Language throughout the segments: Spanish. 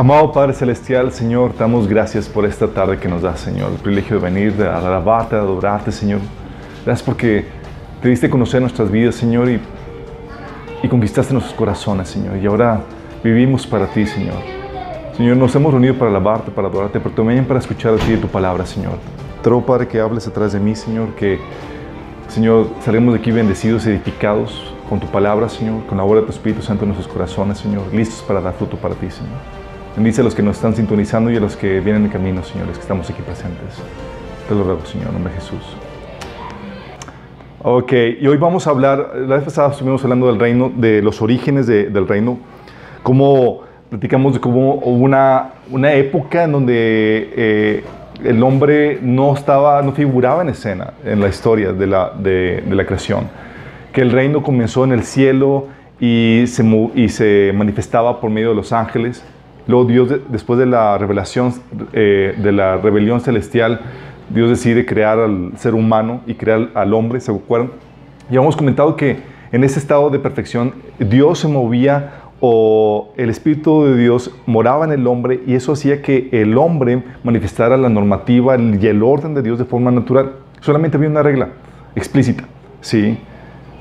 Amado Padre Celestial, Señor, te damos gracias por esta tarde que nos das, Señor. El privilegio de venir, de alabarte, de adorarte, Señor. Gracias porque te diste conocer nuestras vidas, Señor, y, y conquistaste nuestros corazones, Señor. Y ahora vivimos para ti, Señor. Señor, nos hemos reunido para alabarte, para adorarte, pero también para escuchar a ti y tu palabra, Señor. Te que hables atrás de mí, Señor, que, Señor, salgamos de aquí bendecidos, edificados con tu palabra, Señor, con la obra de tu Espíritu Santo en nuestros corazones, Señor, listos para dar fruto para ti, Señor. Bendice a los que nos están sintonizando y a los que vienen en camino, señores, que estamos aquí presentes. Te lo ruego, Señor, en nombre de Jesús. Ok, y hoy vamos a hablar, la vez pasada estuvimos hablando del reino, de los orígenes de- del reino, cómo platicamos de cómo hubo una, una época en donde eh, el hombre no estaba, no figuraba en escena en la historia de la, de, de la creación, que el reino comenzó en el cielo y se, y se manifestaba por medio de los ángeles. Luego Dios, de- después de la revelación, eh, de la rebelión celestial, Dios decide crear al ser humano y crear al hombre, ¿se acuerdan? Y hemos comentado que en ese estado de perfección Dios se movía o el Espíritu de Dios moraba en el hombre y eso hacía que el hombre manifestara la normativa y el orden de Dios de forma natural. Solamente había una regla explícita, ¿sí?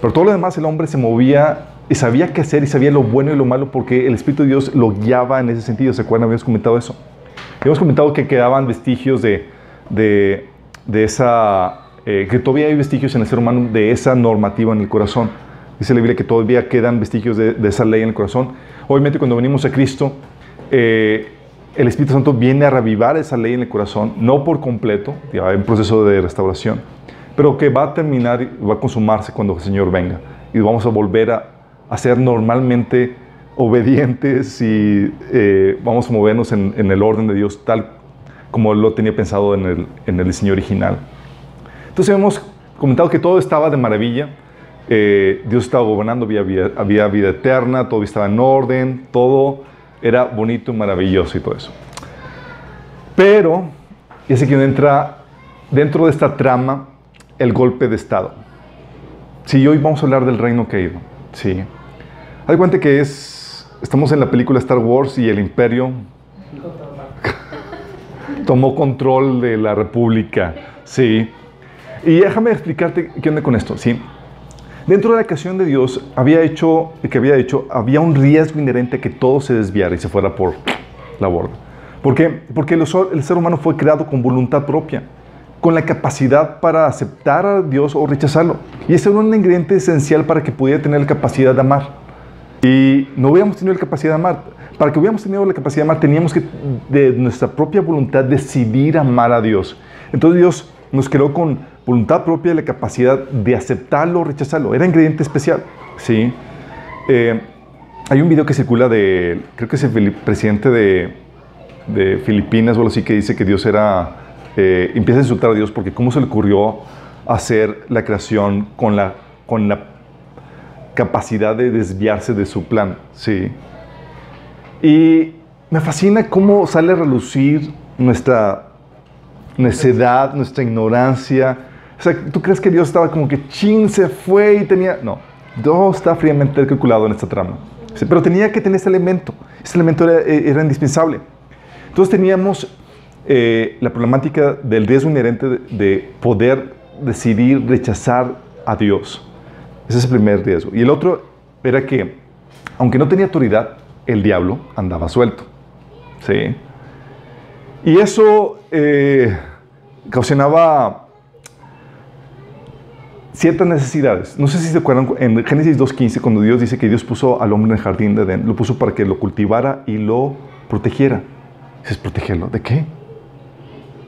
Pero todo lo demás el hombre se movía y sabía qué hacer y sabía lo bueno y lo malo porque el Espíritu de Dios lo guiaba en ese sentido. ¿Se acuerdan? Habíamos comentado eso. Hemos comentado que quedaban vestigios de, de, de esa, eh, que todavía hay vestigios en el ser humano de esa normativa en el corazón. Dice la Biblia que todavía quedan vestigios de, de esa ley en el corazón. Obviamente cuando venimos a Cristo, eh, el Espíritu Santo viene a revivar esa ley en el corazón, no por completo, ya hay un proceso de restauración, pero que va a terminar, va a consumarse cuando el Señor venga. Y vamos a volver a, a ser normalmente obedientes y eh, vamos a movernos en, el orden de Dios tal como lo tenía pensado en el, en el diseño original. Entonces hemos comentado que todo estaba de maravilla. Eh, Dios estaba gobernando, había vida, vida eterna, todo estaba en orden, todo era bonito, maravilloso y todo eso. Pero, y es aquí donde entra dentro de esta trama el golpe de Estado. Sí, hoy vamos a hablar del reino caído. Sí. Hay cuenta que es, estamos en la película Star Wars y el imperio tomó control de la república. Sí. Y déjame explicarte qué onda con esto. Sí. Dentro de la creación de Dios había hecho, que había hecho, había un riesgo inherente a que todo se desviara y se fuera por la borda. ¿Por qué? Porque el, el ser humano fue creado con voluntad propia, con la capacidad para aceptar a Dios o rechazarlo. Y ese era un ingrediente esencial para que pudiera tener la capacidad de amar. Y no hubiéramos tenido la capacidad de amar. Para que hubiéramos tenido la capacidad de amar, teníamos que, de nuestra propia voluntad, decidir amar a Dios. Entonces Dios nos creó con voluntad propia la capacidad de aceptarlo o rechazarlo. Era ingrediente especial. ¿sí? Eh, hay un video que circula de, creo que es el presidente de, de Filipinas o algo así, que dice que Dios era, eh, empieza a insultar a Dios porque cómo se le ocurrió hacer la creación con la, con la capacidad de desviarse de su plan, ¿sí? Y me fascina cómo sale a relucir nuestra necedad, nuestra ignorancia. O sea, ¿tú crees que Dios estaba como que chin se fue y tenía... No, Dios está fríamente calculado en esta trama. Sí, Pero tenía que tener ese elemento. Ese elemento era, eh, era indispensable. Entonces teníamos eh, la problemática del riesgo inherente de, de poder decidir rechazar a Dios. Ese es el primer riesgo. Y el otro era que, aunque no tenía autoridad, el diablo andaba suelto. ¿Sí? Y eso eh, ocasionaba ciertas necesidades. No sé si se acuerdan en Génesis 2.15, cuando Dios dice que Dios puso al hombre en el jardín de Edén, lo puso para que lo cultivara y lo protegiera. Dices, ¿protegerlo? ¿De qué?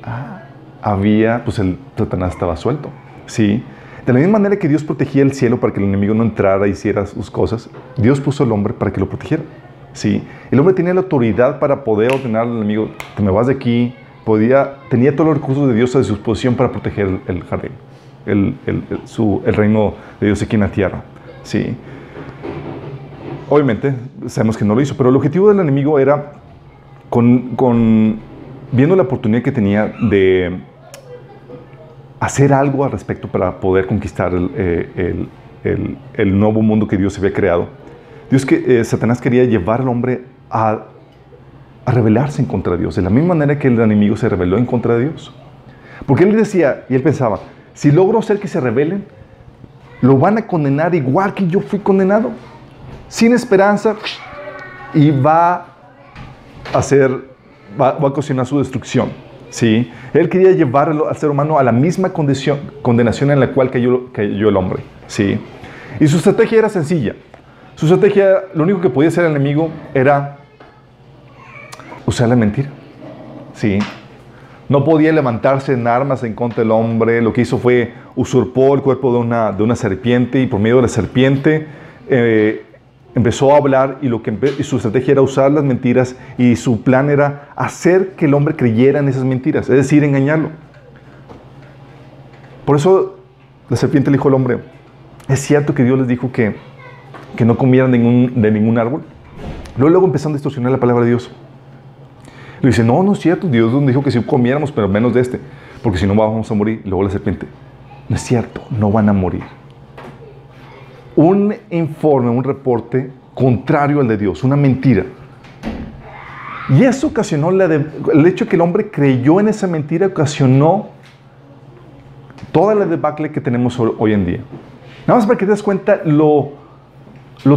Ah, había, pues el Satanás estaba suelto. Sí. De la misma manera que Dios protegía el cielo para que el enemigo no entrara y hiciera sus cosas, Dios puso al hombre para que lo protegiera. Sí. El hombre tenía la autoridad para poder ordenar al enemigo, te me vas de aquí, podía, tenía todos los recursos de Dios a su disposición para proteger el, el jardín, el, el- el- su- el reino de Dios aquí en la tierra. Sí. Obviamente, sabemos que no lo hizo, pero el objetivo del enemigo era, con, con- viendo la oportunidad que tenía de hacer algo al respecto para poder conquistar el, eh, el- nuevo mundo que Dios había creado. Dios que eh, Satanás quería llevar al hombre a rebelarse en contra de Dios, de la misma manera que el enemigo se rebeló en contra de Dios. Porque él decía, y él pensaba, si logro hacer que se rebelen, lo van a condenar igual que yo fui condenado, sin esperanza, y va a hacer, va, a ocasionar su destrucción. ¿Sí? Él quería llevar al ser humano a la misma condición, condenación en la cual cayó, cayó el hombre. ¿sí? Y su estrategia era sencilla. Su estrategia, lo único que podía hacer el enemigo era usar la mentira. ¿sí? No podía levantarse en armas en contra del hombre. Lo que hizo fue usurpó el cuerpo de una, serpiente y por medio de la serpiente eh, empezó a hablar y, lo que su estrategia era usar las mentiras y su plan era hacer que el hombre creyera en esas mentiras, es decir, engañarlo. Por eso la serpiente le dijo al hombre, es cierto que Dios les dijo que, que no comieran de ningún, de ningún árbol. Luego, luego empezaron a distorsionar la palabra de Dios. Le dice, no, no es cierto, Dios nos dijo que si comiéramos, pero menos de este, porque si no vamos a morir. luego la serpiente, no es cierto, no van a morir. Un informe, un reporte contrario al de Dios, una mentira. Y eso ocasionó, el hecho de que el hombre creyó en esa mentira, ocasionó toda la debacle que tenemos hoy en día. Nada más para que te des cuenta lo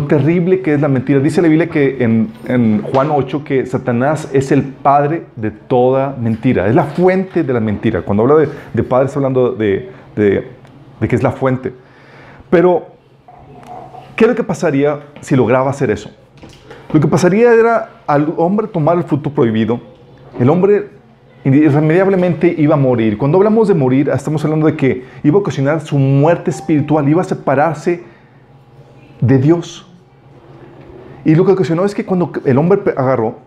terrible que es la mentira. Dice la Biblia que en, Juan 8 que Satanás es el padre de toda mentira, es la fuente de la mentira. Cuando habla de, padre está hablando de, de, que es la fuente. Pero, ¿qué es lo que pasaría si lograba hacer eso? Lo que pasaría era al hombre tomar el fruto prohibido, el hombre irremediablemente iba a morir. Cuando hablamos de morir, estamos hablando de que iba a ocasionar su muerte espiritual, iba a separarse de Dios. Y lo que ocasionó es que cuando el hombre agarró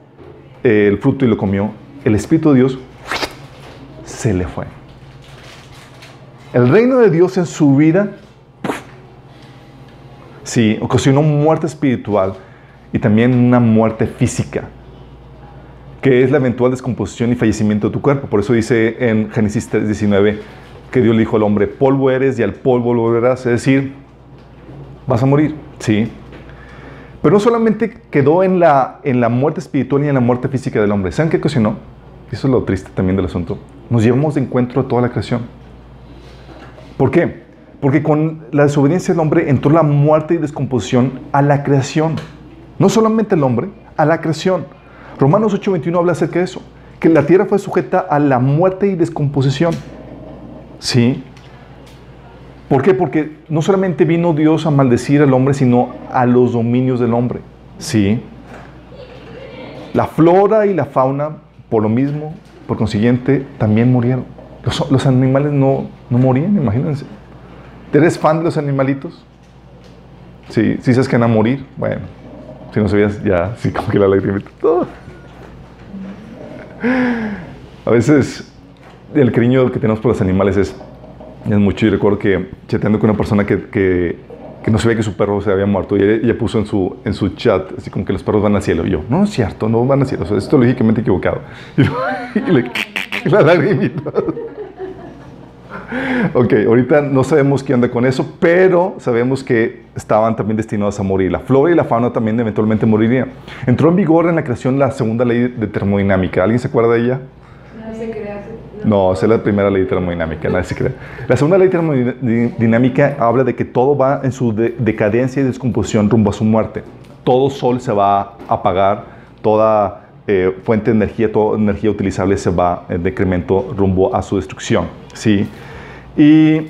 eh, el fruto y lo comió, el Espíritu de Dios se le fue. El reino de Dios en su vida, sí, ocasionó muerte espiritual y también una muerte física, que es la eventual descomposición y fallecimiento de tu cuerpo. Por eso dice en Génesis 3:19 que Dios le dijo al hombre, polvo eres y al polvo volverás, es decir, vas a morir. Sí. Pero no solamente quedó en la, en la muerte espiritual y en la muerte física del hombre. ¿Saben qué ocasionó? Eso es lo triste también del asunto. Nos llevamos de encuentro a toda la creación. ¿Por qué? Porque con la desobediencia del hombre entró la muerte y descomposición a la creación. No solamente el hombre, a la creación. Romanos 8:21 habla acerca de eso. Que la tierra fue sujeta a la muerte y descomposición. Sí. ¿Por qué? Porque no solamente vino Dios a maldecir al hombre, sino a los dominios del hombre. Sí. La flora y la fauna, por lo mismo, por consiguiente, también murieron. Los, animales no, no, morían, imagínense. ¿Eres fan de los animalitos? Sí, sí sabes que van a morir. Bueno, si no sabías, ya, sí, como que la lagrimita. A veces el cariño que tenemos por los animales es es mucho. Y recuerdo que chateando con una persona que, que, que, no sabía que su perro se había muerto y ella, puso en su, en su chat, así como que los perros van al cielo. Y yo, no, es cierto, no van al cielo. O esto lógicamente equivocado. Y, le, la lagrimita. ok, ahorita no sabemos qué anda con eso, pero sabemos que estaban también destinados a morir. La flora y la fauna también eventualmente morirían. Entró en vigor en la creación la segunda ley de termodinámica. ¿Alguien se acuerda de ella? No, esa es la primera ley termodinámica, nadie se cree. La segunda ley termodinámica habla de que todo va en su decadencia y descomposición rumbo a su muerte. Todo sol se va a apagar, toda eh, fuente de energía, toda energía utilizable se va en decremento rumbo a su destrucción. ¿sí? Y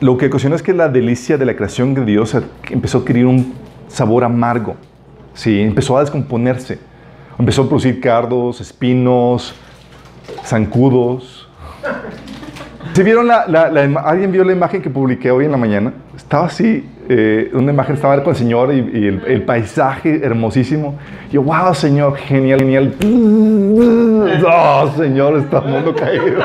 lo que ocasiona es que la delicia de la creación de Dios empezó a adquirir un sabor amargo. ¿sí? Empezó a descomponerse. Empezó a producir cardos, espinos, zancudos. ¿Se vieron la, ¿Alguien vio la imagen que publiqué hoy en la mañana? Estaba así, eh, una imagen, estaba con el Señor y, el, paisaje hermosísimo. Y yo, wow, Señor, genial, genial. Oh, Señor, está el mundo caído.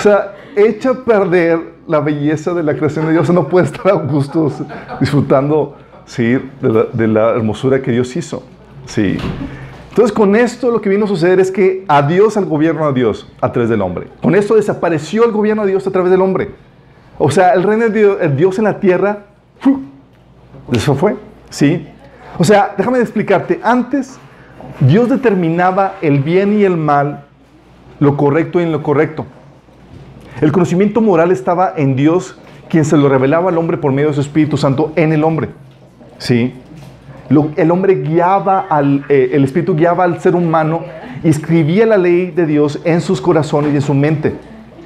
O sea, echa a perder la belleza de la creación de Dios. no puede estar a gusto disfrutando ¿sí? de, la, hermosura que Dios hizo. Sí. Entonces, con esto lo que vino a suceder es que adiós al gobierno de Dios a través del hombre. Con esto desapareció el gobierno de Dios a través del hombre. O sea, el reino de Dios, en la tierra, eso fue, ¿sí? O sea, déjame explicarte, antes Dios determinaba el bien y el mal, lo correcto y lo correcto. El conocimiento moral estaba en Dios, quien se lo revelaba al hombre por medio de su Espíritu Santo en el hombre. ¿Sí? el hombre guiaba al, eh, el Espíritu guiaba al ser humano y escribía la ley de Dios en sus corazones y en su mente.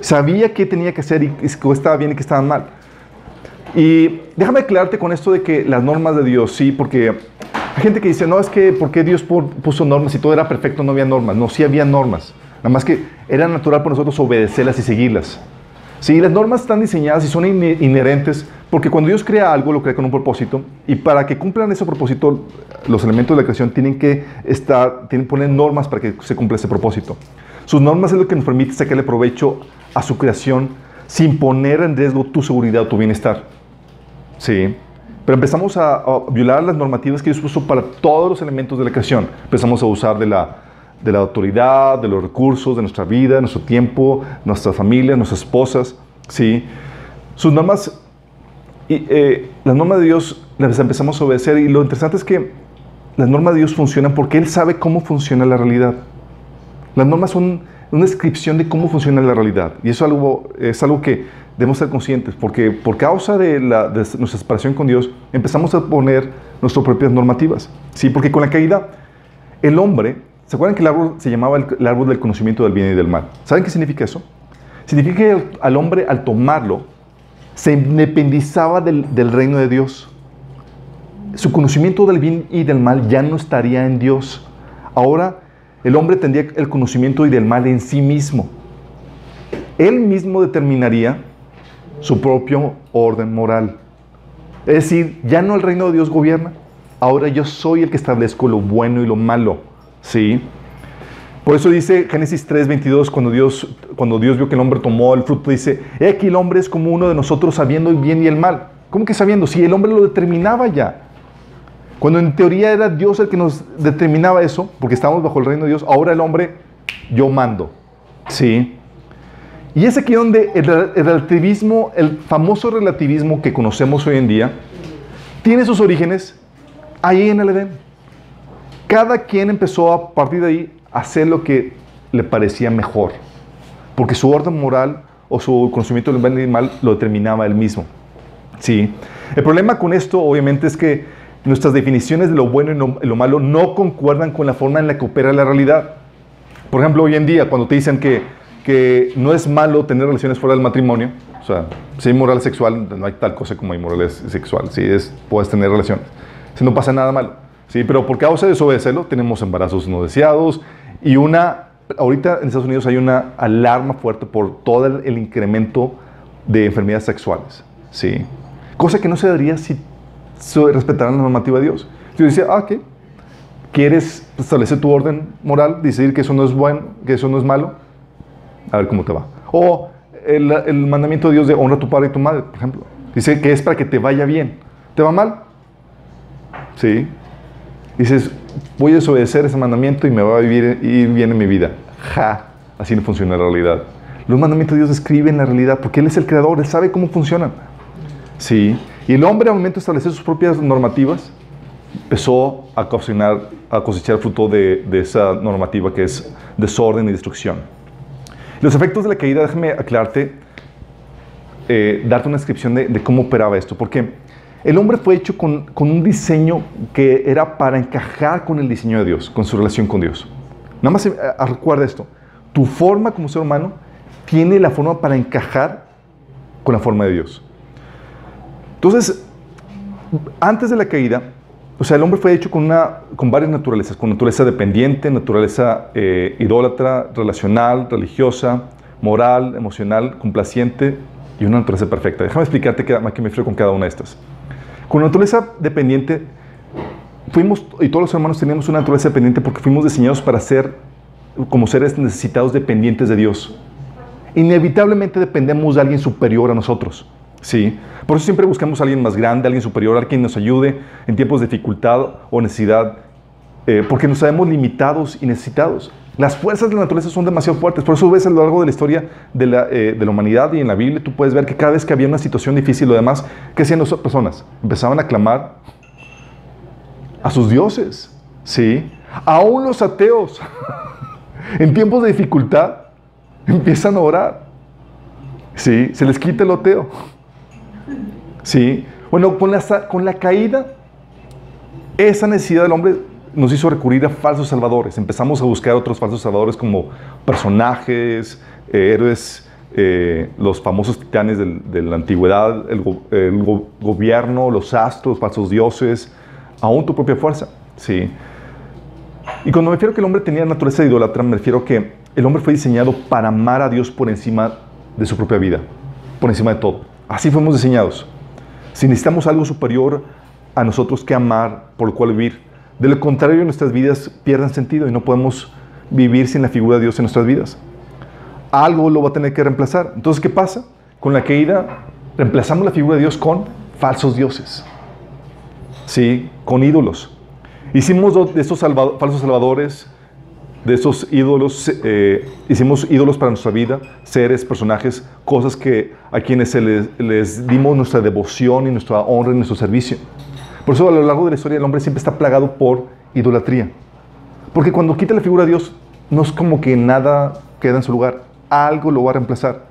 Sabía qué tenía que hacer y qué estaba bien y qué estaba mal. Y déjame aclararte con esto de que las normas de Dios, sí, porque hay gente que dice, no, es que, ¿por qué Dios puso normas? Si todo era perfecto, no había normas. No, sí había normas. Nada más que era natural para nosotros obedecerlas y seguirlas. Sí, las normas están diseñadas y son inherentes porque cuando Dios crea algo, lo crea con un propósito y para que cumplan ese propósito, los elementos de la creación tienen que estar, tienen que poner normas para que se cumpla ese propósito. Sus normas es lo que nos permite sacarle provecho a su creación sin poner en riesgo tu seguridad o tu bienestar. Sí. Pero empezamos a, violar las normativas que Dios puso para todos los elementos de la creación. Empezamos a usar de la, de la autoridad, de los recursos, de nuestra vida, nuestro tiempo, nuestra familia, nuestras esposas. ¿sí? Sus normas, y, eh, las normas de Dios las empezamos a obedecer y lo interesante es que las normas de Dios funcionan porque Él sabe cómo funciona la realidad. Las normas son una descripción de cómo funciona la realidad y eso es algo que debemos ser conscientes, porque por causa de, de nuestra separación con Dios, empezamos a poner nuestras propias normativas. ¿sí? Porque con la caída, el hombre, ¿se acuerdan que el árbol se llamaba el, árbol del conocimiento del bien y del mal? ¿Saben qué significa eso? Significa que al hombre, al tomarlo, se independizaba del, del reino de Dios. Su conocimiento del bien y del mal ya no estaría en Dios. Ahora el hombre tendría el conocimiento y del mal en sí mismo. Él mismo determinaría su propio orden moral. Es decir, ya no el reino de Dios gobierna, ahora yo soy el que establezco lo bueno y lo malo. ¿Sí? Por eso dice Génesis 3:22, cuando Dios, cuando Dios vio que el hombre tomó el fruto, dice, he aquí el hombre es como uno de nosotros sabiendo el bien y el mal. ¿Cómo que sabiendo? Si el hombre lo determinaba ya. Cuando en teoría era Dios el que nos determinaba eso, porque estábamos bajo el reino de Dios, ahora el hombre, yo mando. ¿Sí? Y es aquí donde el, relativismo, el famoso relativismo que conocemos hoy en día, tiene sus orígenes ahí en el Edén. Cada quien empezó a partir de ahí a hacer lo que le parecía mejor, porque su orden moral o su conocimiento del bien y del mal lo determinaba él mismo. Sí. El problema con esto, obviamente, es que nuestras definiciones de lo bueno y lo malo no concuerdan con la forma en la que opera la realidad. Por ejemplo, hoy en día, cuando te dicen que que no es malo tener relaciones fuera del matrimonio. O sea, si hay moral sexual, no hay tal cosa como moral sexual. Si es, puedes tener relaciones. Si no pasa nada malo. Sí, pero por causa de desobedecerlo, tenemos embarazos no deseados y una. Ahorita en Estados Unidos hay una alarma fuerte por todo el, incremento de enfermedades sexuales. Sí. Cosa que no se daría si se respetara la normativa de Dios. Dios dice, ah, ¿qué? ¿Quieres establecer tu orden moral? Decidir que eso no es bueno, que eso no es malo a ver cómo te va. O el, el, mandamiento de Dios de honra a tu padre y tu madre, por ejemplo. Dice que es para que te vaya bien. ¿Te va mal? Sí. Dices, voy a desobedecer ese mandamiento y me va a vivir, ir bien en mi vida. Ja, así no funciona la realidad. Los mandamientos de Dios describen la realidad porque Él es el creador, Él sabe cómo funcionan. Sí. Y el hombre al momento de establecer sus propias normativas, empezó a cocinar, a cosechar fruto de, de esa normativa que es desorden y destrucción. Los efectos de la caída, déjame aclararte, eh, darte una descripción de, cómo operaba esto, porque el hombre fue hecho con, un diseño que era para encajar con el diseño de Dios, con su relación con Dios. Nada más eh, recuerda esto, tu forma como ser humano tiene la forma para encajar con la forma de Dios. Entonces, antes de la caída, o sea, el hombre fue hecho con, una, con varias naturalezas, con naturaleza dependiente, naturaleza eh, idólatra, relacional, religiosa, moral, emocional, complaciente y una naturaleza perfecta. Déjame explicarte qué, qué me refiero con cada una de estas. Con naturaleza dependiente, fuimos, y todos los hermanos tenemos una naturaleza dependiente porque fuimos diseñados para ser como seres necesitados dependientes de Dios. Inevitablemente dependemos de alguien superior a nosotros. ¿sí? Por eso siempre buscamos a alguien más grande, alguien superior, alguien que nos ayude en tiempos de dificultad o necesidad, eh, porque nos sabemos limitados y necesitados. Las fuerzas de la naturaleza son demasiado fuertes, por eso ves a lo largo de la historia de la, eh, humanidad y en la Biblia tú puedes ver que cada vez que había una situación difícil o demás, ¿qué hacían las personas? Empezaban a clamar a sus dioses, ¿sí? Aún los ateos, en tiempos de dificultad, empiezan a orar, ¿sí? Se les quita el ateo, ¿sí? Bueno, con la, con la caída, esa necesidad del hombre nos hizo recurrir a falsos salvadores. Empezamos a buscar otros falsos salvadores como personajes, eh, héroes, eh, los famosos titanes de la antigüedad, el, gobierno, los astros, falsos dioses, aún tu propia fuerza. ¿sí? Y cuando me refiero a que el hombre tenía naturaleza de idolatra, me refiero a que el hombre fue diseñado para amar a Dios por encima de su propia vida, por encima de todo. Así fuimos diseñados. Si necesitamos algo superior a nosotros que amar, por lo cual vivir, de lo contrario, nuestras vidas pierden sentido y no podemos vivir sin la figura de Dios en nuestras vidas. Algo lo va a tener que reemplazar. Entonces, ¿qué pasa? Con la caída, reemplazamos la figura de Dios con falsos dioses. ¿Sí? Con ídolos. Hicimos de estos falsos salvadores, de esos ídolos, eh, hicimos ídolos para nuestra vida, seres, personajes, cosas que a quienes se les, les dimos nuestra devoción y nuestra honra y nuestro servicio. Por eso a lo largo de la historia el hombre siempre está plagado por idolatría. Porque cuando quita la figura de Dios, no es como que nada queda en su lugar. Algo lo va a reemplazar.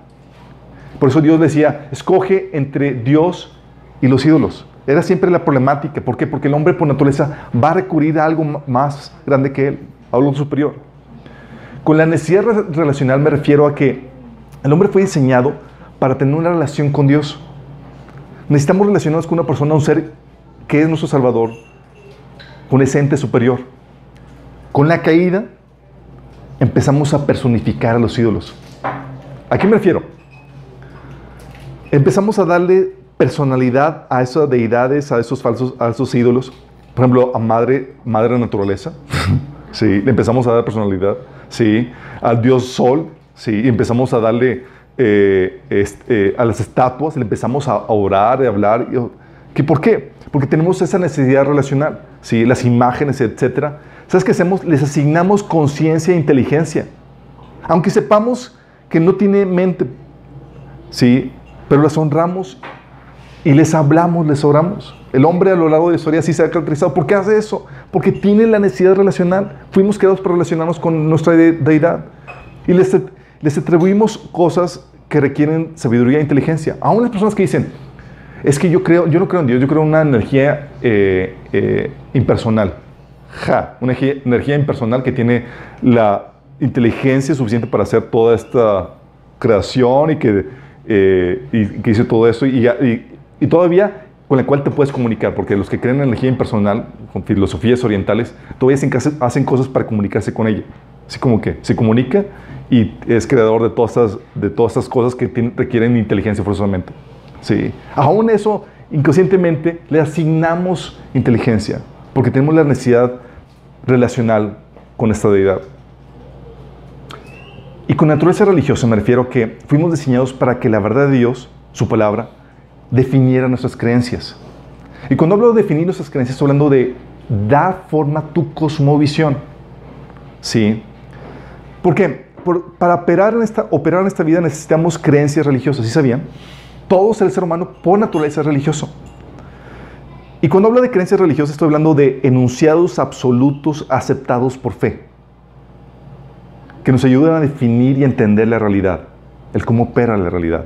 Por eso Dios decía, escoge entre Dios y los ídolos. Era siempre la problemática. ¿Por qué? Porque el hombre por naturaleza va a recurrir a algo más grande que él, a algo superior. Con la necesidad relacional me refiero a que el hombre fue diseñado para tener una relación con Dios. Necesitamos relacionarnos con una persona, un ser que es nuestro Salvador, con ese ente superior. Con la caída empezamos a personificar a los ídolos. ¿A qué me refiero? Empezamos a darle personalidad a esas deidades, a esos falsos, a esos ídolos. Por ejemplo, a madre, madre naturaleza. sí, le empezamos a dar personalidad. Sí, al dios sol. Sí, empezamos a darle eh, este, a las estatuas, le empezamos a, orar, a hablar. ¿Qué, ¿Por qué? Porque tenemos esa necesidad relacional, ¿sí? las imágenes, etc. ¿Sabes qué hacemos? Les asignamos conciencia e inteligencia. Aunque sepamos que no tiene mente, ¿sí? pero las honramos y les hablamos, les oramos. El hombre a lo largo de la historia sí se ha caracterizado. ¿Por qué hace eso? Porque tiene la necesidad relacional. Fuimos creados para relacionarnos con nuestra deidad. Y les, les atribuimos cosas que requieren sabiduría e inteligencia. Aún las personas que dicen, es que yo creo, yo no creo en Dios, yo creo en una energía eh, eh, impersonal. Ja, una energía, impersonal que tiene la inteligencia suficiente para hacer toda esta creación y que, eh, y, hizo todo eso y, y, todavía con la cual te puedes comunicar, porque los que creen en energía impersonal, con filosofías orientales, todavía hacen, hacen cosas para comunicarse con ella. Así como que se comunica y es creador de todas estas, de todas estas cosas que requieren inteligencia forzosamente. Sí. Aún eso, inconscientemente, le asignamos inteligencia, porque tenemos la necesidad relacional con esta deidad. Y con naturaleza religiosa me refiero a que fuimos diseñados para que la verdad de Dios, su palabra, definiera nuestras creencias. Y cuando hablo de definir nuestras creencias, estoy hablando de dar forma a tu cosmovisión. ¿Sí? ¿Por qué? para operar en, esta, operar esta vida necesitamos creencias religiosas, ¿sí sabían? Todo el ser humano por naturaleza es religioso. Y cuando hablo de creencias religiosas estoy hablando de enunciados absolutos aceptados por fe, que nos ayudan a definir y entender la realidad, el cómo opera la realidad.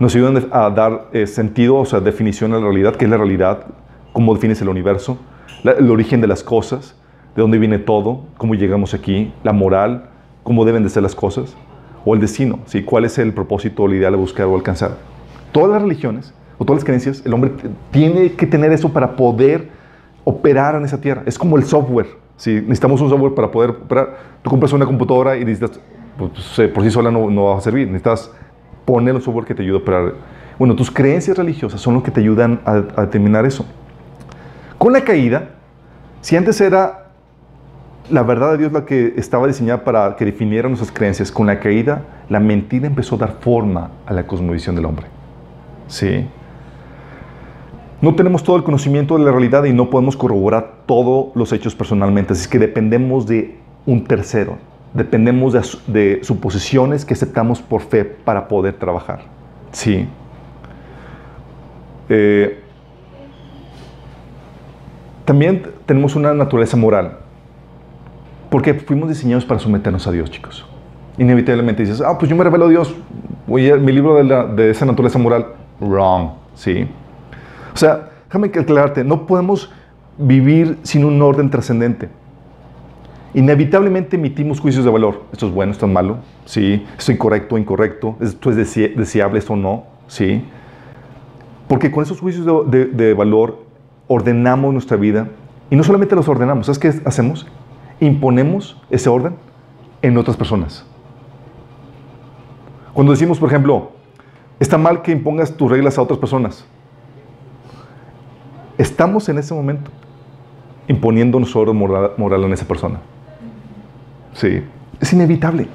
Nos ayudan a dar eh, sentido, o sea, definición a la realidad, qué es la realidad, cómo defines el universo, el origen de las cosas, de dónde viene todo, cómo llegamos aquí, la moral, cómo deben de ser las cosas, o el destino, ¿sí? cuál es el propósito o el ideal a buscar o alcanzar todas las religiones o todas las creencias, el hombre tiene que tener eso para poder operar en esa tierra. Es como el software. Si necesitamos un software para poder operar, tú compras una computadora y necesitas, pues, por sí sola no, va a servir. Necesitas poner un software que te ayude a operar. Bueno, tus creencias religiosas son lo que te ayudan a, a determinar eso. Con la caída, si antes era la verdad de Dios la que estaba diseñada para que definiera nuestras creencias, con la caída, la mentira empezó a dar forma a la cosmovisión del hombre. ¿Sí? No tenemos todo el conocimiento de la realidad y no podemos corroborar todos los hechos personalmente, así que dependemos de un tercero, dependemos de, suposiciones que aceptamos por fe para poder trabajar. Sí. Eh, también tenemos una naturaleza moral. Porque fuimos diseñados para someternos a Dios, chicos. Inevitablemente dices, ah, pues yo me revelo a Dios. Voy a mi libro de esa naturaleza moral. Wrong, ¿sí? O sea, déjame aclararte, no podemos vivir sin un orden trascendente. Inevitablemente emitimos juicios de valor. Esto es bueno, esto es malo. Sí. Esto es incorrecto, incorrecto. Esto es deseable, esto no. Sí. Porque con esos juicios de, de, valor ordenamos nuestra vida. Y no solamente los ordenamos. ¿Sabes qué hacemos? Imponemos ese orden en otras personas. Cuando decimos, por ejemplo, está mal que impongas tus reglas a otras personas. Estamos en ese momento imponiendo orden moral, moral en esa persona. Sí. Es inevitable.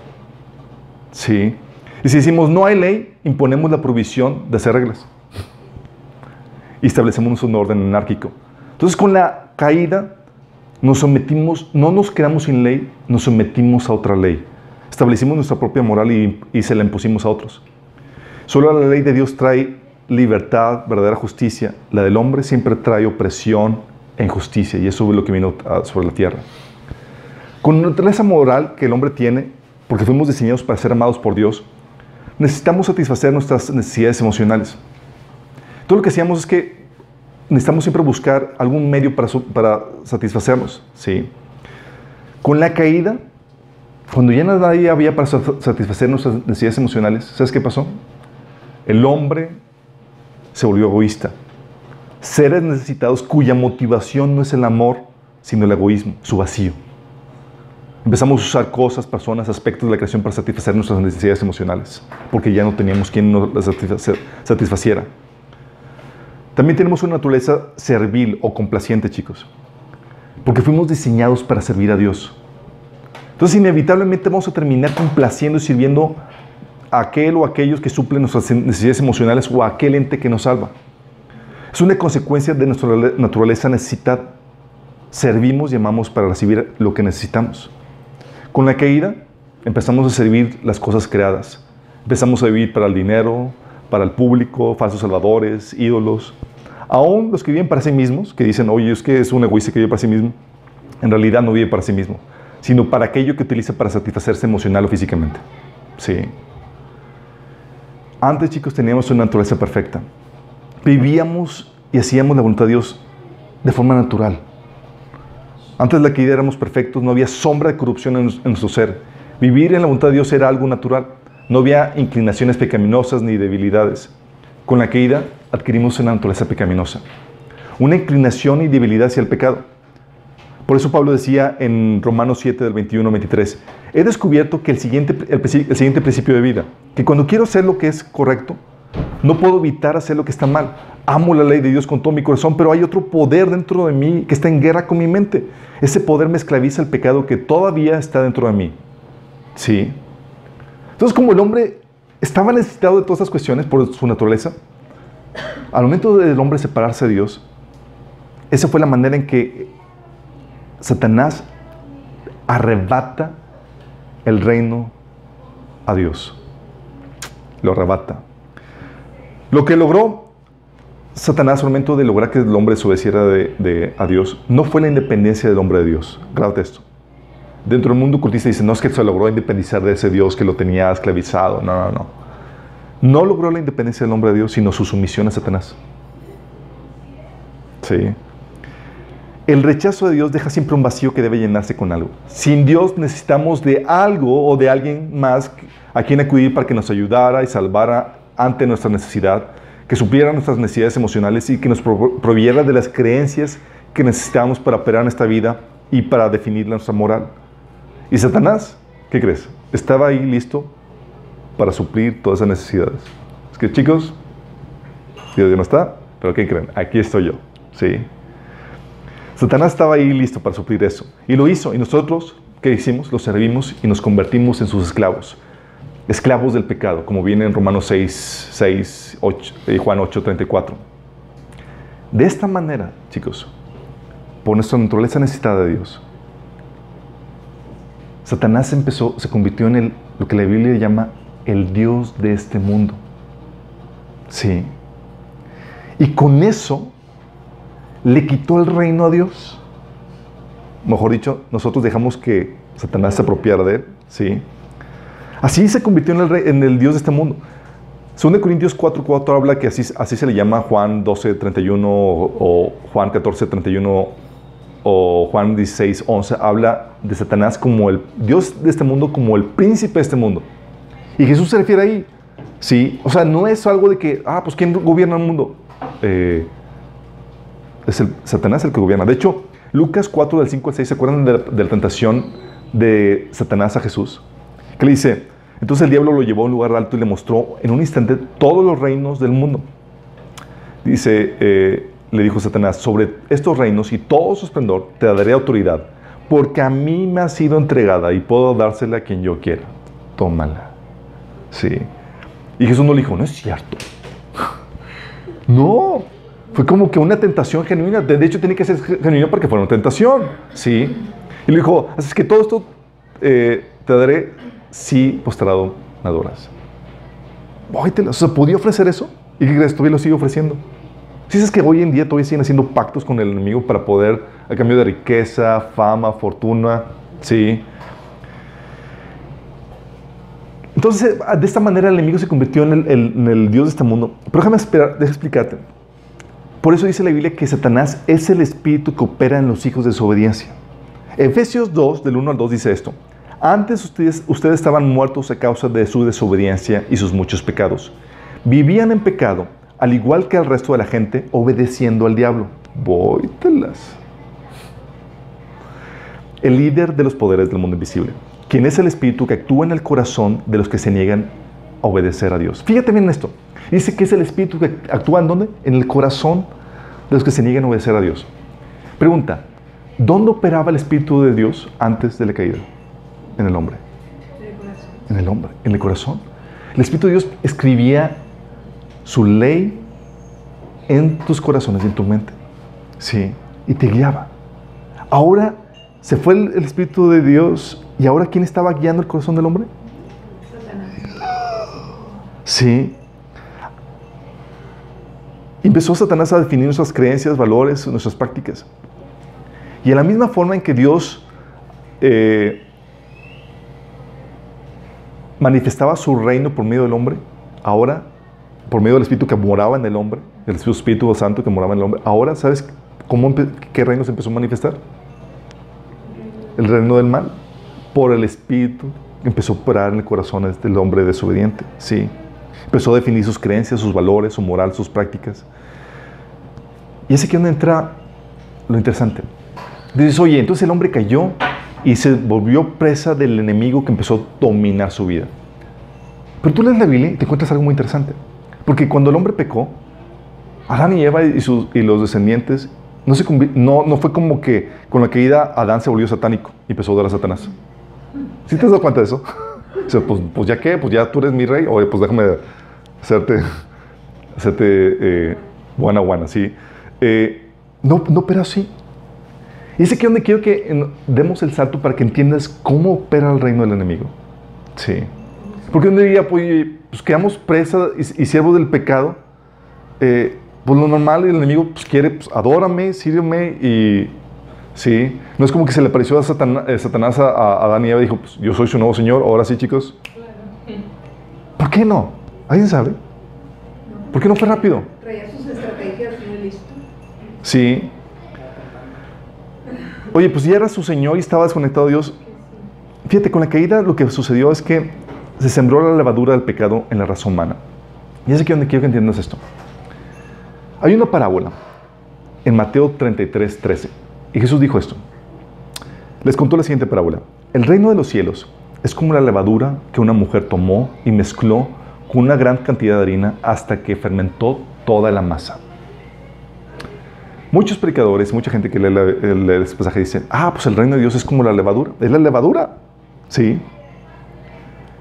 Sí. Y si decimos no hay ley, imponemos la provisión de hacer reglas. Y establecemos un orden anárquico. Entonces, con la caída, nos sometimos, no nos quedamos sin ley, nos sometimos a otra ley. Establecimos nuestra propia moral y, y se la impusimos a otros. Solo la ley de Dios trae libertad, verdadera justicia. La del hombre siempre trae opresión e injusticia. Y eso es lo que vino sobre la tierra. Con la naturaleza moral que el hombre tiene, porque fuimos diseñados para ser amados por Dios, necesitamos satisfacer nuestras necesidades emocionales. Todo lo que hacíamos es que necesitamos siempre buscar algún medio para, para satisfacernos. ¿sí? Con la caída, cuando ya nadie había para satisfacer nuestras necesidades emocionales, ¿sabes qué pasó? El hombre se volvió egoísta. Seres necesitados cuya motivación no es el amor, sino el egoísmo, su vacío. Empezamos a usar cosas, personas, aspectos de la creación para satisfacer nuestras necesidades emocionales, porque ya no teníamos quien nos las satisfaciera. También tenemos una naturaleza servil o complaciente, chicos, porque fuimos diseñados para servir a Dios. Entonces, inevitablemente vamos a terminar complaciendo y sirviendo aquel o aquellos que suplen nuestras necesidades emocionales o a aquel ente que nos salva. Es una consecuencia de nuestra naturaleza necesitada. Servimos y amamos para recibir lo que necesitamos. Con la caída empezamos a servir las cosas creadas. Empezamos a vivir para el dinero, para el público, falsos salvadores, ídolos. Aún los que viven para sí mismos, que dicen, oye, es que es un egoísta que vive para sí mismo, en realidad no vive para sí mismo, sino para aquello que utiliza para satisfacerse emocional o físicamente. Sí. Antes, chicos, teníamos una naturaleza perfecta. Vivíamos y hacíamos la voluntad de Dios de forma natural. Antes de la caída éramos perfectos, no había sombra de corrupción en, nuestro ser. Vivir en la voluntad de Dios era algo natural. No había inclinaciones pecaminosas ni debilidades. Con la caída adquirimos una naturaleza pecaminosa. Una inclinación y debilidad hacia el pecado. Por eso Pablo decía en Romanos 7 del 21 al 23, he descubierto que el siguiente, el siguiente principio de vida, que cuando quiero hacer lo que es correcto, no puedo evitar hacer lo que está mal. Amo la ley de Dios con todo mi corazón, pero hay otro poder dentro de mí que está en guerra con mi mente. Ese poder me esclaviza el pecado que todavía está dentro de mí. Sí. Entonces, como el hombre estaba necesitado de todas estas cuestiones por su naturaleza, al momento del hombre separarse de Dios, esa fue la manera en que Satanás arrebata el reino a Dios. Lo arrebata. Lo que logró Satanás al momento de lograr que el hombre se obedeciera de, a Dios no fue la independencia del hombre de Dios. Grábate esto. Dentro del mundo cultista dice, no es que se logró independizar de ese Dios que lo tenía esclavizado. No, no, no. No logró la independencia del hombre de Dios, sino su sumisión a Satanás. Sí. El rechazo de Dios deja siempre un vacío que debe llenarse con algo. Sin Dios necesitamos de algo o de alguien más a quien acudir para que nos ayudara y salvara ante nuestra necesidad, que supiera nuestras necesidades emocionales y que nos proveyera de las creencias que necesitamos para operar en esta vida y para definir nuestra moral. Y Satanás, ¿qué crees? Estaba ahí listo para suplir todas esas necesidades. Es que chicos, Dios ya no está, pero ¿qué creen? Aquí estoy yo. ¿sí? Satanás estaba ahí listo para suplir eso. Y lo hizo. Y nosotros, ¿qué hicimos? Lo servimos y nos convertimos en sus esclavos esclavos del pecado, como viene en Romanos 6, 6 8, y Juan 8, 34. De esta manera, chicos, por nuestra naturaleza necesitada de Dios, Satanás empezó, se convirtió en el, lo que la Biblia llama el Dios de este mundo. Sí. Y con eso le quitó el reino a Dios. Mejor dicho, nosotros dejamos que Satanás se apropiara de él. ¿sí? Así se convirtió en el, rey, en el Dios de este mundo. 2 Corintios 4.4 habla que así, así se le llama Juan 12.31 o, o Juan 14.31 o Juan 16.11 habla de Satanás como el Dios de este mundo, como el príncipe de este mundo. Y Jesús se refiere ahí. Sí, o sea, no es algo de que, ah, pues ¿quién gobierna el mundo? Eh, es el, Satanás el que gobierna. De hecho, Lucas 4 del 5 al 6, ¿se acuerdan de la, tentación de Satanás a Jesús? Que le dice, entonces el diablo lo llevó a un lugar alto y le mostró en un instante todos los reinos del mundo. Dice, eh, le dijo Satanás, sobre estos reinos y todo su esplendor te daré autoridad, porque a mí me ha sido entregada y puedo dársela a quien yo quiera. Tómala. Sí. Y Jesús no le dijo, no es cierto. No. Fue como que una tentación genuina. De hecho, tenía que ser genuina para que fuera una tentación. Sí. Y le dijo, así es que todo esto eh, te daré si postrado me adoras. O sea, ¿podía ofrecer eso? ¿Y qué crees? Todavía lo sigue ofreciendo. Si es que hoy en día todavía siguen haciendo pactos con el enemigo para poder, a cambio de riqueza, fama, fortuna, sí. Entonces, de esta manera el enemigo se convirtió en el, el, en el Dios de este mundo. Pero déjame esperar, déjame explicarte. Por eso dice la Biblia que Satanás es el espíritu que opera en los hijos de su obediencia. Efesios 2, del 1 al 2, dice esto. Antes ustedes, ustedes estaban muertos a causa de su desobediencia y sus muchos pecados. Vivían en pecado, al igual que el resto de la gente, obedeciendo al diablo. Vóytelas. El líder de los poderes del mundo invisible, quien es el espíritu que actúa en el corazón de los que se niegan obedecer a Dios. Fíjate bien en esto. Dice que es el espíritu que actúa en dónde? En el corazón de los que se niegan a obedecer a Dios. Pregunta, ¿dónde operaba el espíritu de Dios antes de la caída? En el hombre. En el hombre, en el corazón. El Espíritu de Dios escribía su ley en tus corazones en tu mente. Sí, y te guiaba. Ahora se fue el Espíritu de Dios y ahora ¿quién estaba guiando el corazón del hombre? Sí. Empezó Satanás a definir nuestras creencias, valores, nuestras prácticas. Y en la misma forma en que Dios eh, manifestaba su reino por medio del hombre, ahora, por medio del Espíritu que moraba en el hombre, el Espíritu Santo que moraba en el hombre, ahora, ¿sabes cómo qué reino se empezó a manifestar? El reino del mal, por el Espíritu empezó a operar en el corazón del hombre desobediente, sí. Empezó a definir sus creencias, sus valores, su moral, sus prácticas. Y es aquí donde entra lo interesante. Dices, oye, entonces el hombre cayó y se volvió presa del enemigo que empezó a dominar su vida. Pero tú lees la Biblia y te encuentras algo muy interesante. Porque cuando el hombre pecó, Adán y Eva y, sus, y los descendientes, no, se no, no fue como que con la caída Adán se volvió satánico y empezó a dar a Satanás. ¿Sí te has dado cuenta de eso? O sea, pues, pues, ya qué, pues ya tú eres mi rey, oye, pues déjame hacerte, hacerte eh, buena, buena, ¿sí? Eh, no, no, pero sí. Y es aquí donde quiero que demos el salto para que entiendas cómo opera el reino del enemigo. Sí. Porque uno diría, pues, pues quedamos presa y, y siervos del pecado. Eh, pues lo normal, el enemigo pues, quiere, pues adórame, sírveme y. Sí. No es como que se le apareció a Satanás, eh, Satanás a, a, Adán y Eva y dijo, pues yo soy su nuevo Señor, ahora sí, chicos. ¿Por qué no? ¿Alguien sabe? ¿Por qué no fue rápido? Traía sus estrategias muy listo. Sí. Oye, pues ya era su Señor y estaba desconectado de Dios. Fíjate, con la caída lo que sucedió es que se sembró la levadura del pecado en la raza humana. Y es aquí donde quiero que entiendas esto. Hay una parábola en Mateo 33, 13. Y Jesús dijo esto. Les contó la siguiente parábola. El reino de los cielos es como la levadura que una mujer tomó y mezcló con una gran cantidad de harina hasta que fermentó toda la masa. Muchos predicadores, mucha gente que lee, este pasaje dicen, ah, pues el reino de Dios es como la levadura. Es la levadura, sí.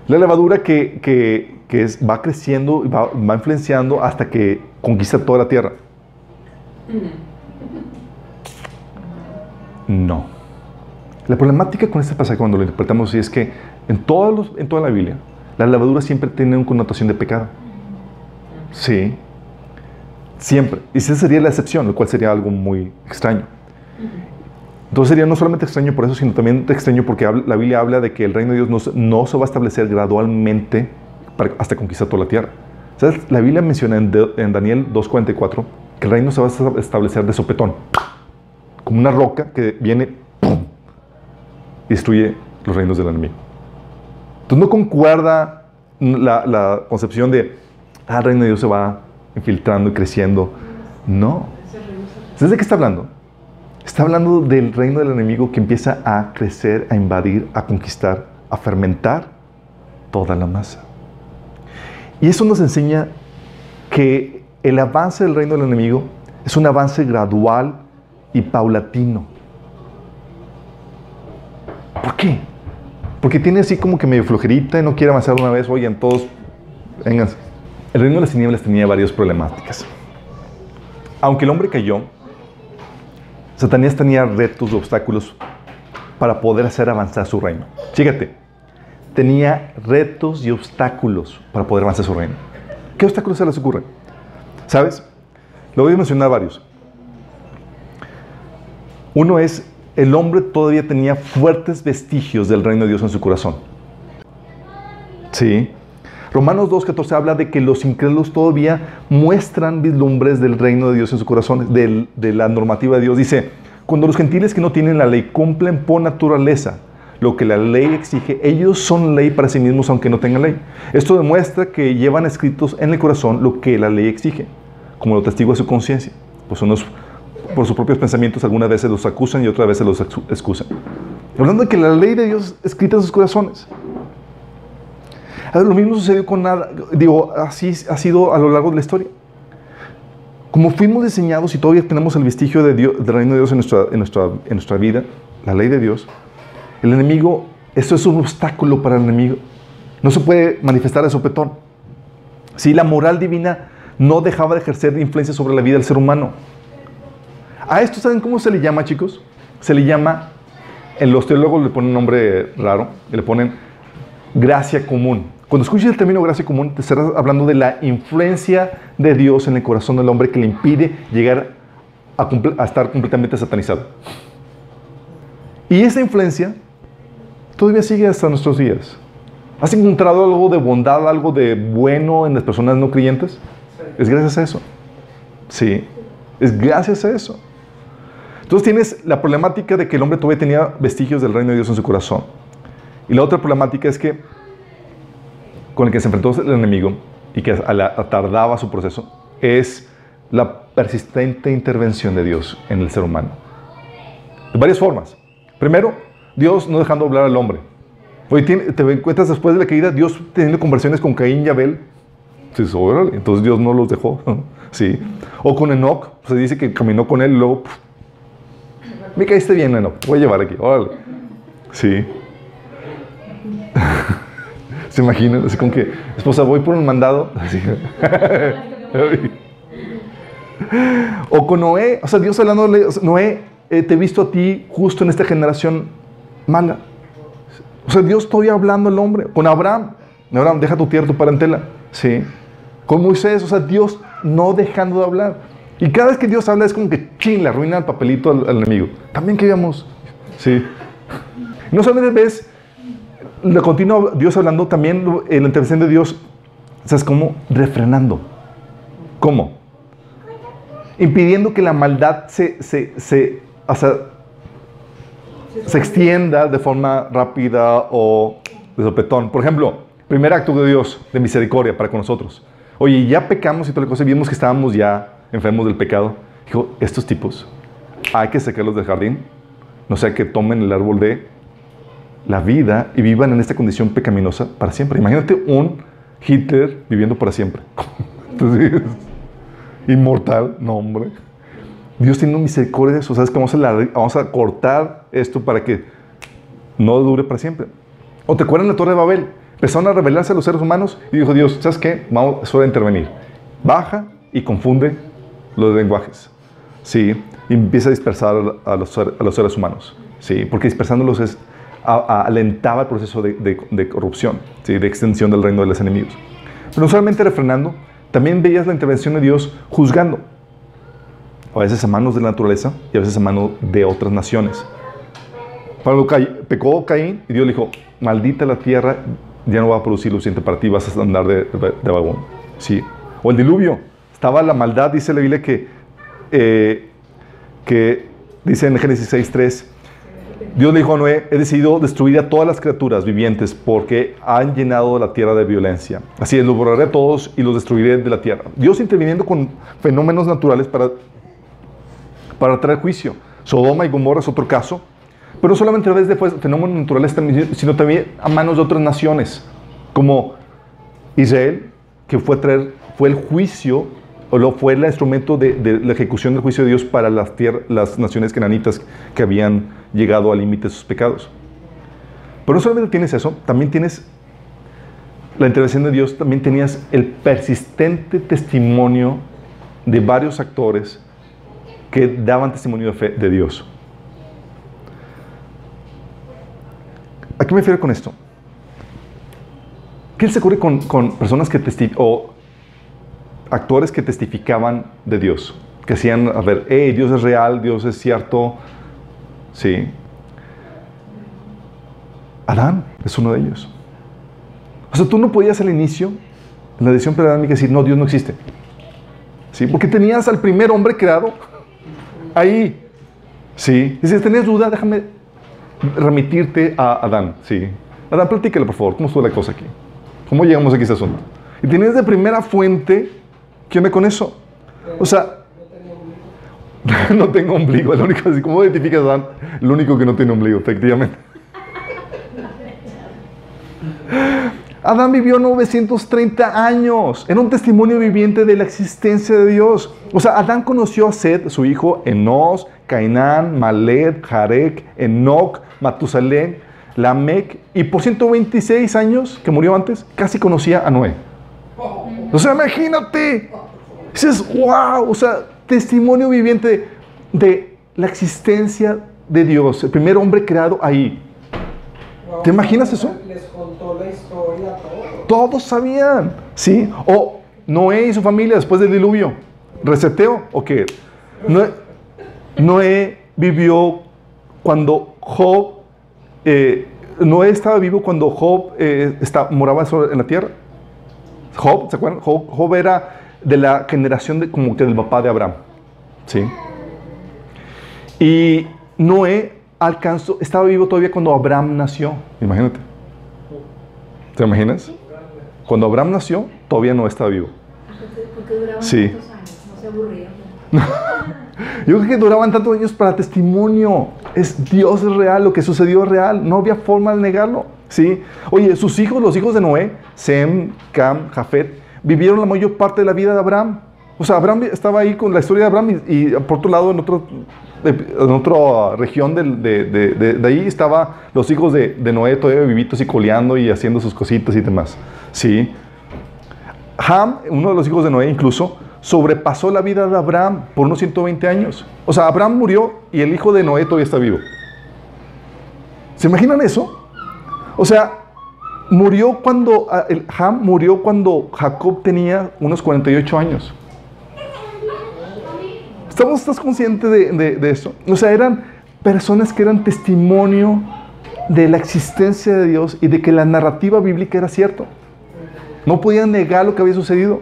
La levadura que, va creciendo y va, va, influenciando hasta que conquista toda la tierra. No. La problemática con este pasaje cuando lo interpretamos así es que en, toda la Biblia, la levadura siempre tiene una connotación de pecado. Sí. Siempre. Y esa sería la excepción, lo cual sería algo muy extraño. Entonces sería no solamente extraño por eso, sino también extraño porque la Biblia habla de que el reino de Dios no, se va a establecer gradualmente hasta conquistar toda la tierra. La Biblia menciona en, en Daniel 2.44 que el reino se va a establecer de sopetón, como una roca que viene y destruye los reinos del enemigo. Entonces no concuerda la, la concepción de, ah, el reino de Dios se va infiltrando y creciendo. No. ¿Sabes de qué está hablando? Está hablando del reino del enemigo que empieza a crecer, a invadir, a conquistar, a fermentar toda la masa. Y eso nos enseña que el avance del reino del enemigo es un avance gradual y paulatino. ¿Por qué? Porque tiene así como que medio flojerita y no quiere avanzar una vez. Oigan, todos, vengan. El reino de las tinieblas tenía varias problemáticas. Aunque el hombre cayó, Satanás tenía retos y obstáculos para poder hacer avanzar su reino. Fíjate, tenía retos y obstáculos para poder avanzar su reino. ¿Qué obstáculos se les ocurren? ¿Sabes? Lo voy a mencionar varios. Uno es, el hombre todavía tenía fuertes vestigios del reino de Dios en su corazón. Sí. Romanos 2.14 habla de que los incrédulos todavía muestran vislumbres del reino de Dios en su corazón, de la normativa de Dios. Dice, cuando los gentiles que no tienen la ley cumplen por naturaleza lo que la ley exige, ellos son ley para sí mismos aunque no tengan ley. Esto demuestra que llevan escritos en el corazón lo que la ley exige, como lo testigo de su conciencia. Pues unos, por sus propios pensamientos, algunas veces los acusan y otras veces los excusan. Hablando de que la ley de Dios escrita en sus corazones. lo mismo sucedió con nada, digo, así ha sido a lo largo de la historia. Como fuimos diseñados y todavía tenemos el vestigio de Dios, del reino de Dios en nuestra, en, nuestra, en nuestra vida, la ley de Dios, el enemigo, eso es un obstáculo para el enemigo. No se puede manifestar de sopetón. Si la moral divina no dejaba de ejercer influencia sobre la vida del ser humano. A esto, ¿saben cómo se le llama, chicos? Se le llama, en los teólogos le ponen un nombre raro, le ponen gracia común. Cuando escuches el término gracia común, te estarás hablando de la influencia de Dios en el corazón del hombre que le impide llegar a, a estar completamente satanizado. Y esa influencia todavía sigue hasta nuestros días. ¿Has encontrado algo de bondad, algo de bueno en las personas no creyentes? Es gracias a eso. Sí, es gracias a eso. Entonces tienes la problemática de que el hombre todavía tenía vestigios del reino de Dios en su corazón. Y la otra problemática es que con el que se enfrentó el enemigo y que tardaba su proceso es la persistente intervención de Dios en el ser humano. De varias formas. Primero, Dios no dejando hablar al hombre. Hoy te encuentras después de la caída, Dios teniendo conversiones con Caín y Abel. Entonces Dios no los dejó. sí. O con Enoch, se dice que caminó con él y luego, me caíste bien, Enoch, voy a llevar aquí. Órale. Sí. ¿Se imaginan? Así con que, esposa, voy por un mandado. o con Noé, o sea, Dios hablando, Noé, eh, te he visto a ti justo en esta generación mala. O sea, Dios todavía hablando al hombre. Con Abraham, Abraham, deja tu tierra, tu parentela. Sí. Con Moisés, o sea, Dios no dejando de hablar. Y cada vez que Dios habla es como que ching, le arruina el papelito al, enemigo. También queríamos. Sí. No solamente ves lo continuo Dios hablando, también en la intervención de Dios, ¿sabes cómo? Refrenando. ¿Cómo? Impidiendo que la maldad se, se, se, o sea, se extienda de forma rápida o de sopetón. Por ejemplo, primer acto de Dios de misericordia para con nosotros. Oye, ya pecamos y toda la cosa, y vimos que estábamos ya enfermos del pecado. Dijo, estos tipos hay que sacarlos del jardín, no sea que tomen el árbol de la vida y vivan en esta condición pecaminosa para siempre. Imagínate un Hitler viviendo para siempre. Entonces, inmortal, no hombre. Dios tiene misericordia de eso. ¿Sabes que vamos a, vamos a cortar esto para que no dure para siempre? ¿O te acuerdas de la Torre de Babel? Empezaron a rebelarse a los seres humanos y dijo Dios, ¿sabes qué? Vamos, es hora de intervenir. Baja y confunde los lenguajes. Sí, y empieza a dispersar a los, seres humanos. Sí, porque dispersándolos es, alentaba el proceso de, corrupción, ¿sí? de extensión del reino de los enemigos. Pero no solamente refrenando, también veías la intervención de Dios juzgando. a veces a manos de la naturaleza y a veces a manos de otras naciones. Cuando pecó Caín y Dios le dijo, maldita la tierra, ya no va a producir lo suficiente para ti, vas a andar de, vagón. Sí. O el diluvio, estaba la maldad, dice la Biblia que, eh, que dice en Génesis 6.3, Dios le dijo a Noé, he decidido destruir a todas las criaturas vivientes porque han llenado la tierra de violencia. Así es, los borraré a todos y los destruiré de la tierra. Dios interviniendo con fenómenos naturales para, para traer juicio. Sodoma y Gomorra es otro caso. Pero no solamente a través de fenómenos naturales, sino también a manos de otras naciones, como Israel, que fue, traer, fue el juicio, lo, fue el instrumento de, la ejecución del juicio de Dios para las, las naciones cananitas que habían llegado al límite de sus pecados. Pero no solamente tienes eso, también tienes la intervención de Dios, también tenías el persistente testimonio de varios actores que daban testimonio de fe de Dios. ¿A qué me refiero con esto? ¿Qué se ocurre con, personas que testifican, actores que testificaban de Dios? Que hacían, a ver, hey, Dios es real, Dios es cierto. Sí. Adán es uno de ellos. O sea, tú no podías al inicio, en la decisión preadámica, decir, no, Dios no existe. ¿Sí? Porque tenías al primer hombre creado ahí. ¿Sí? Y si tenías duda, déjame remitirte a Adán, sí. Adán, platícale, por favor, ¿cómo estuvo la cosa aquí? ¿Cómo llegamos aquí a este asunto? Y tienes de primera fuente, ¿qué onda con eso? O sea, no tengo ombligo, el único, ¿cómo identificas a Adán? El único que no tiene ombligo, efectivamente. Adán vivió 930 años. Era un testimonio viviente de la existencia de Dios. O sea, Adán conoció a Seth, su hijo, Enos, Cainán, Maled, Jarek, Enoch, Matusalén, Lamec, y por 126 años que murió antes, casi conocía a Noé. O sea, imagínate. Dices, wow, o sea, testimonio viviente de la existencia de Dios, el primer hombre creado ahí. ¿Te imaginas eso? Les contó la historia a todos. Todos sabían, ¿sí? O Noé y su familia después del diluvio. ¿Reseteo o qué? Noé, Noé vivió cuando Job, eh, Noé estaba vivo cuando Job eh, está, moraba en la tierra. Job, ¿se acuerdan? Job, Job, era de la generación de, como que del papá de Abraham. ¿Sí? Y Noé alcanzó, estaba vivo todavía cuando Abraham nació. Imagínate. ¿Te imaginas? Cuando Abraham nació, todavía no estaba vivo. Porque duraban Sí. tantos años, no se aburrían. Yo creo que duraban tantos años para testimonio. Es Dios es real, lo que sucedió es real. No había forma de negarlo. ¿sí? Oye, sus hijos, los hijos de Noé, Sem, Cam, Jafet, vivieron la mayor parte de la vida de Abraham. O sea, Abraham estaba ahí con la historia de Abraham y, por otro lado, en, otro, en otra región de, de- de- de ahí estaban los hijos de, de Noé todavía vivitos y coleando y haciendo sus cositas y demás. ¿sí? Ham, uno de los hijos de Noé incluso, sobrepasó la vida de Abraham por unos 120 años. O sea, Abraham murió y el hijo de Noé todavía está vivo. ¿Se imaginan eso? O sea, murió cuando, ah, Ham murió cuando Jacob tenía unos 48 años. ¿Estamos, ¿Estás consciente de, de, de eso? O sea, eran personas que eran testimonio de la existencia de Dios y de que la narrativa bíblica era cierto. No podían negar lo que había sucedido.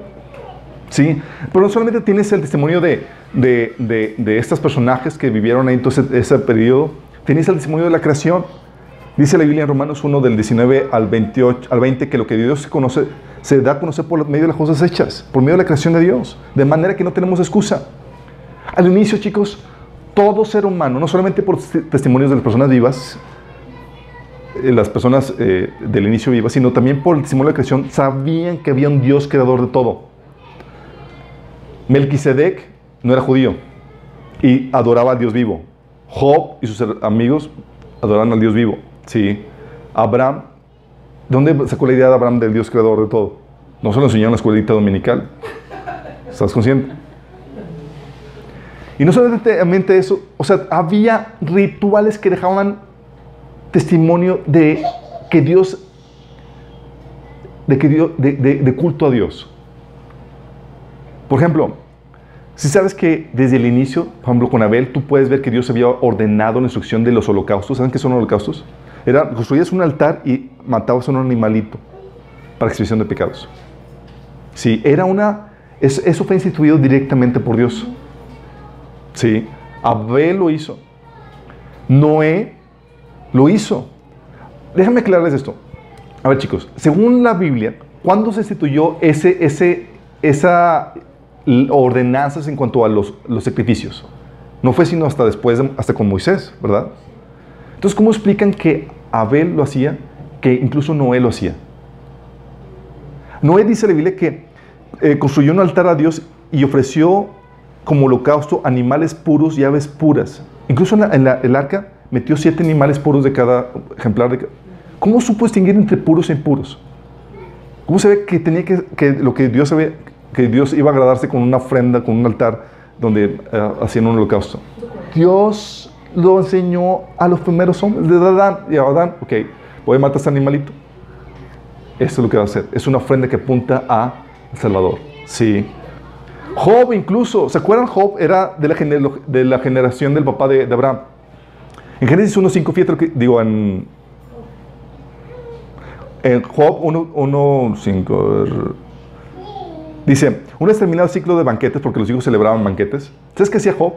Sí, pero no solamente tienes el testimonio de, de, de, de estos personajes que vivieron ahí entonces ese periodo, tienes el testimonio de la creación. Dice la Biblia en Romanos 1 del 19 al, 28, al 20 que lo que Dios conoce se da a conocer por medio de las cosas hechas, por medio de la creación de Dios, de manera que no tenemos excusa. Al inicio, chicos, todo ser humano, no solamente por tes- testimonios de las personas vivas, eh, las personas eh, del inicio vivas, sino también por el testimonio de la creación, sabían que había un Dios creador de todo. Melquisedec no era judío y adoraba al Dios vivo. Job y sus amigos adoraban al Dios vivo. Sí. Abraham, ¿de dónde sacó la idea de Abraham del Dios creador de todo? No se lo enseñaron en la escuelita dominical. ¿Estás consciente? Y no solamente eso, o sea, había rituales que dejaban testimonio de que Dios, de, que Dios, de, de- culto a Dios. Por ejemplo, Si sabes que desde el inicio, por ejemplo, con Abel, tú puedes ver que Dios había ordenado la instrucción de los holocaustos. ¿Saben qué son holocaustos? Era, construías un altar y matabas a un animalito para expiación de pecados. Sí, era una... es- eso fue instituido directamente por Dios. Sí, Abel lo hizo. Noé lo hizo. Déjame aclararles esto. A ver, chicos, según la Biblia, ¿cuándo se instituyó ese, ese, esa ordenanzas en cuanto a los, los sacrificios? No fue sino hasta después, de- hasta con Moisés, ¿verdad? Entonces, ¿cómo explican que Abel lo hacía, que incluso Noé lo hacía? Noé dice la Biblia que eh, construyó un altar a Dios y ofreció como holocausto animales puros y aves puras. Incluso en, el arca metió siete animales puros de cada ejemplar. De ¿Cómo supo distinguir entre puros e impuros? ¿Cómo se ve que tenía que, lo que Dios sabe, que Dios iba a agradarse con una ofrenda, con un altar donde eh, hacían un holocausto? Dios lo enseñó a los primeros hombres, de Adán y a Adán, ok, voy a matar a este animalito. Esto es lo que va a hacer. Es una ofrenda que apunta a el Salvador. Sí. Job incluso, ¿se acuerdan? Job era de la, genero- de la generación del papá de, de Abraham. En Génesis 1.5, fíjate lo que digo en, en Job 1.5. Dice, una vez terminado el ciclo de banquetes, porque los hijos celebraban banquetes, ¿sabes qué hacía Job?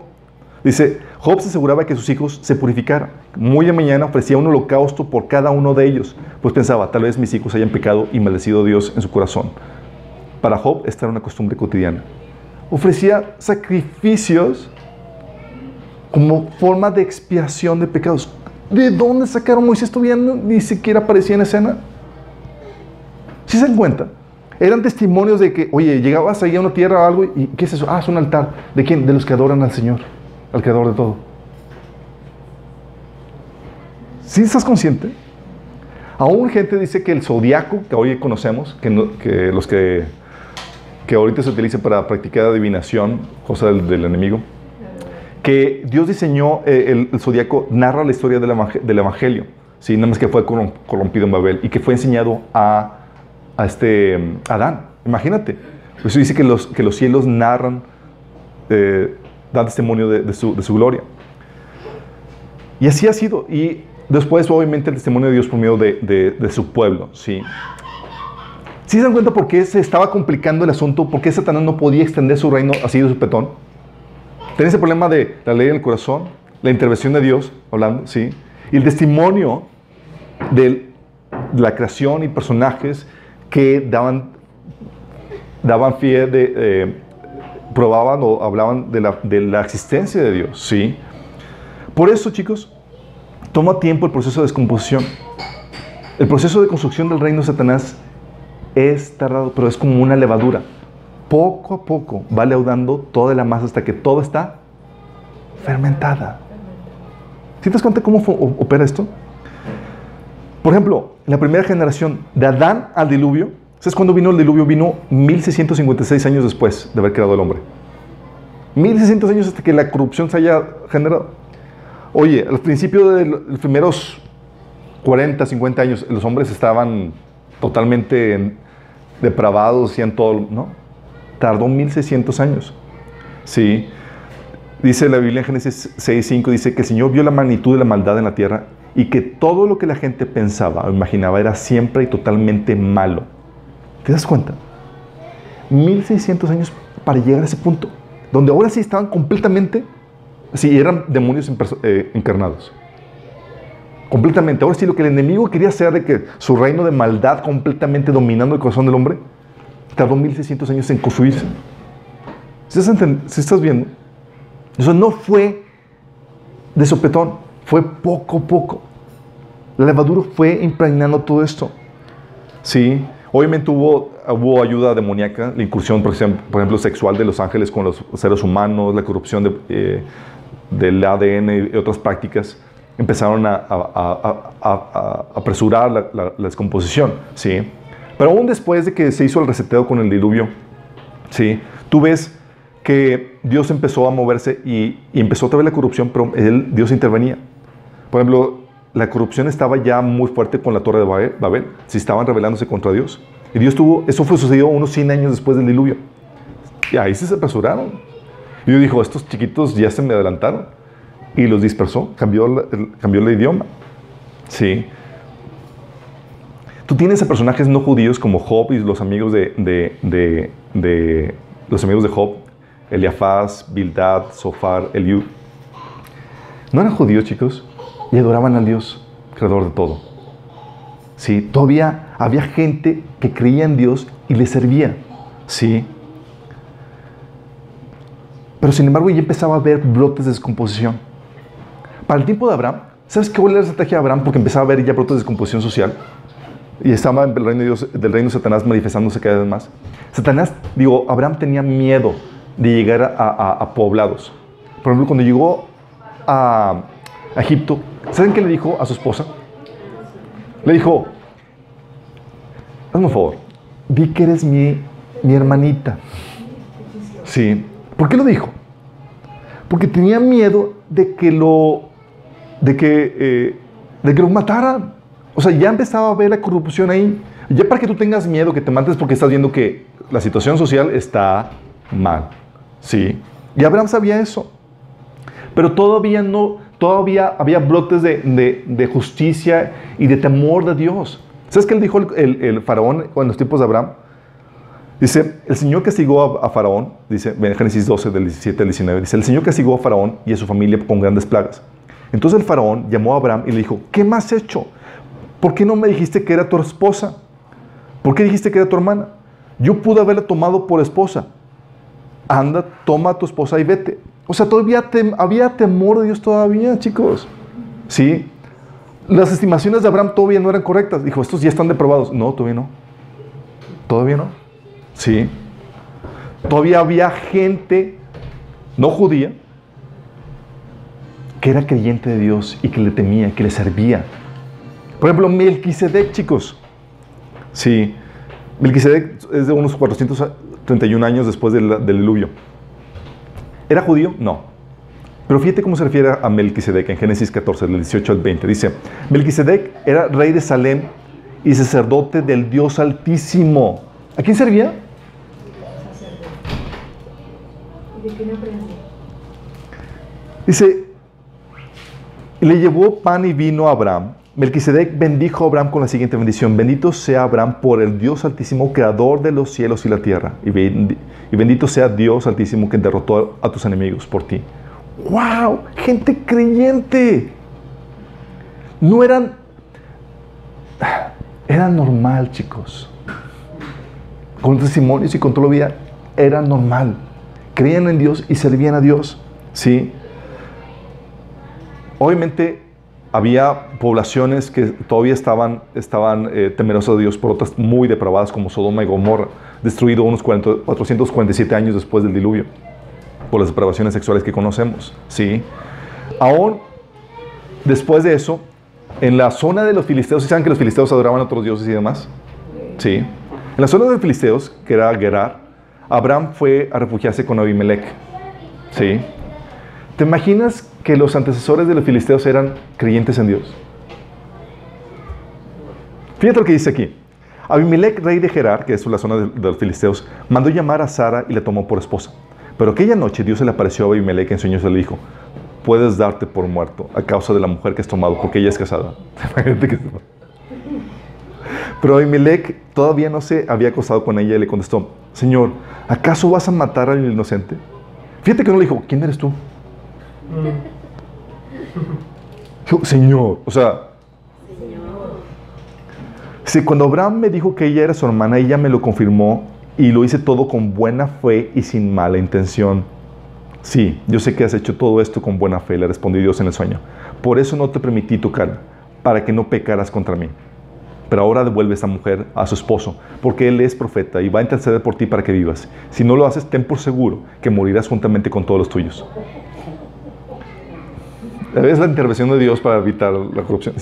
Dice, Job se aseguraba que sus hijos se purificaran. Muy a mañana ofrecía un holocausto por cada uno de ellos, pues pensaba, tal vez mis hijos hayan pecado y maldecido a Dios en su corazón. Para Job esta era una costumbre cotidiana. Ofrecía sacrificios como forma de expiación de pecados. ¿De dónde sacaron Moisés todavía ni siquiera aparecía en escena? ¿Sí se dan cuenta? Eran testimonios de que, oye, llegabas ahí a una tierra o algo y ¿qué es eso? Ah, es un altar. ¿De quién? De los que adoran al Señor, al creador de todo. ¿Sí estás consciente? Aún gente dice que el zodiaco que hoy conocemos, que, los que, que ahorita se utiliza para practicar adivinación, cosa del, enemigo, que Dios diseñó eh, el, el zodiaco, narra la historia del, evang- del evangelio, ¿sí? nada más que fue corrom- corrompido en Babel y que fue enseñado a, este Adán. Imagínate. Eso dice que los, que los cielos narran, eh, dan testimonio de, su, de su gloria. Y así ha sido. Y después, obviamente, el testimonio de Dios por medio de, de- su pueblo. ¿sí? ¿Sí se dan cuenta por qué se estaba complicando el asunto? ¿Por qué Satanás no podía extender su reino así de su petón? Tenía ese problema de la ley en el corazón, la intervención de Dios, hablando, ¿sí? Y el testimonio de la creación y personajes que daban, daban de, eh, probaban o hablaban de la, de la existencia de Dios, ¿sí? Por eso, chicos, toma tiempo el proceso de descomposición. El proceso de construcción del reino de Satanás es tardado, pero es como una levadura. Poco a poco va leudando toda la masa hasta que todo está fermentada. ¿Sí te das cuenta cómo opera esto? Por ejemplo, la primera generación, de Adán al diluvio, ¿sabes cuándo vino el diluvio? Vino 1656 años después de haber creado el hombre. 1600 años hasta que la corrupción se haya generado. Oye, al principio de los primeros 40, 50 años, los hombres estaban totalmente en- depravados, hacían todo, ¿no? Tardó 1600 años. Sí. Dice la Biblia en Génesis 6.5, dice que el Señor vio la magnitud de la maldad en la tierra y que todo lo que la gente pensaba o imaginaba era siempre y totalmente malo. ¿Te das cuenta? 1600 años para llegar a ese punto, donde ahora sí estaban completamente, sí, eran demonios eh, encarnados. Completamente. Ahora sí, lo que el enemigo quería hacer de que su reino de maldad completamente dominando el corazón del hombre, tardó 1600 años en construirse. ¿Sí estás, sí estás viendo? Eso no fue de sopetón, fue poco a poco. La levadura fue impregnando todo esto. Sí, obviamente hubo, hubo ayuda demoníaca, la incursión, por ejemplo, sexual de los ángeles con los seres humanos, la corrupción de, eh, del ADN y otras prácticas empezaron a, apresurar la, descomposición. Sí, pero aún después de que se hizo el reseteo con el diluvio, sí, tú ves que Dios empezó a moverse y, empezó otra vez la corrupción, pero Dios intervenía. Por ejemplo, la corrupción estaba ya muy fuerte con la torre de Babel, si estaban rebelándose contra Dios. Y Dios tuvo, eso fue sucedido unos 100 años después del diluvio. Y ahí sí se apresuraron. Y Dios dijo, estos chiquitos ya se me adelantaron. Y los dispersó, cambió, cambió el idioma. Sí. Tú tienes a personajes no judíos como Job y los amigos de, de- de- de- los amigos de Job, Eliafaz, Bildad, Sofar, Eliud. No eran judíos, chicos, y adoraban al Dios, creador de todo. Sí, todavía había gente que creía en Dios y le servía. Sí. Pero sin embargo ya empezaba a haber brotes de descomposición. Para el tiempo de Abraham, ¿sabes qué fue la estrategia de Abraham? Porque empezaba a haber ya brotes de descomposición social. Y estaba el reino de Dios, del reino de Satanás manifestándose cada vez más. Satanás, digo, Abraham tenía miedo de llegar a, a- a poblados. Por ejemplo, cuando llegó a, a Egipto, ¿saben qué le dijo a su esposa? Le dijo, hazme un favor, di que eres mi, mi hermanita. Sí. ¿Por qué lo dijo? Porque tenía miedo de que lo, de que, eh, de que lo mataran. O sea, ya empezaba a ver la corrupción ahí. Ya para que tú tengas miedo, que te mates porque estás viendo que la situación social está mal. Sí. Y Abraham sabía eso. Pero todavía no, todavía había brotes de, de- de justicia y de temor de Dios. ¿Sabes qué le dijo el, el- el faraón en los tiempos de Abraham? Dice, el Señor castigó a, a Faraón, dice en Génesis 12, del 17 al 19, dice, el Señor castigó a Faraón y a su familia con grandes plagas. Entonces el Faraón llamó a Abraham y le dijo, ¿qué más has hecho? ¿Por qué no me dijiste que era tu esposa? ¿Por qué dijiste que era tu hermana? Yo pude haberla tomado por esposa. Anda, toma a tu esposa y vete. O sea, todavía había temor de Dios todavía, chicos. ¿Sí? Las estimaciones de Abraham todavía no eran correctas. Dijo, estos ya están deprobados. No, todavía no. Todavía no. Sí. Todavía había gente no judía que era creyente de Dios y que le temía, que le servía. Por ejemplo, Melquisedec, chicos. Sí. Melquisedec es de unos 431 años después del, del diluvio. ¿Era judío? No. Pero fíjate cómo se refiere a Melquisedec en Génesis 14, del 18 al 20. Dice, Melquisedec era rey de Salem y sacerdote del Dios Altísimo. ¿A quién servía? Dice, le llevó pan y vino a Abraham. Melquisedec bendijo a Abraham con la siguiente bendición. Bendito sea Abraham por el Dios Altísimo, creador de los cielos y la tierra. Y, bendi- y bendito sea Dios Altísimo que derrotó a tus enemigos por ti. ¡Wow! Gente creyente. No eran... Era normal, chicos. Con testimonios y con todo lo vida, era normal. Creían en Dios y servían a Dios. ¿Sí? Obviamente había poblaciones que todavía estaban, eh, temerosas de Dios por otras muy depravadas como Sodoma y Gomorra, destruido unos 40 447 años después del diluvio por las depravaciones sexuales que conocemos. ¿sí? Aún después de eso, en la zona de los filisteos, ¿sí saben que los filisteos adoraban a otros dioses y demás? Sí. En la zona de los filisteos, que era Gerar, Abraham fue a refugiarse con Abimelech. ¿Sí? ¿Te imaginas que los antecesores de los filisteos eran creyentes en Dios? Fíjate lo que dice aquí. Abimelech, rey de Gerar, que es la zona de, los filisteos, mandó llamar a Sara y la tomó por esposa. Pero aquella noche Dios se le apareció a Abimelech en sueños y le dijo, puedes darte por muerto a causa de la mujer que has tomado, porque ella es casada. Pero Abimelech todavía no se había acostado con ella y le contestó, Señor, ¿acaso vas a matar al inocente? Fíjate que no le dijo, ¿quién eres tú? Señor, o sea, si cuando Abraham me dijo que ella era su hermana, ella me lo confirmó y lo hice todo con buena fe y sin mala intención. Sí, yo sé que has hecho todo esto con buena fe, le respondió Dios en el sueño. Por eso no te permití tocar, para que no pecaras contra mí. Pero ahora devuelve a esta mujer a su esposo, porque él es profeta y va a interceder por ti para que vivas. Si no lo haces, ten por seguro que morirás juntamente con todos los tuyos. Es la intervención de Dios para evitar la corrupción.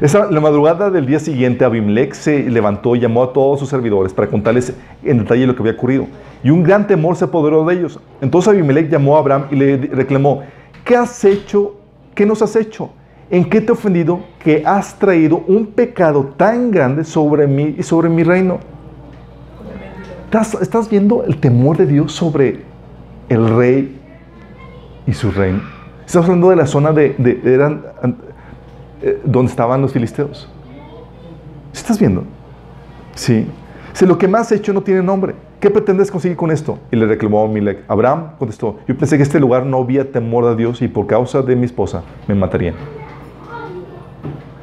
Esa, la madrugada del día siguiente, Abimelech se levantó y llamó a todos sus servidores para contarles en detalle lo que había ocurrido. Y un gran temor se apoderó de ellos. Entonces Abimelech llamó a Abraham y le reclamó, ¿qué has hecho? ¿Qué nos has hecho? ¿En qué te he ofendido que has traído un pecado tan grande sobre mí y sobre mi reino? ¿Estás, estás viendo el temor de Dios sobre el rey y su reino. Estamos hablando de la zona de, eran, eh, donde estaban los filisteos. ¿Sí ¿Estás viendo? Sí. Si lo que más has hecho no tiene nombre, ¿qué pretendes conseguir con esto? Y le reclamó Abimelech. Abraham contestó, yo pensé que este lugar no había temor a Dios y por causa de mi esposa me matarían.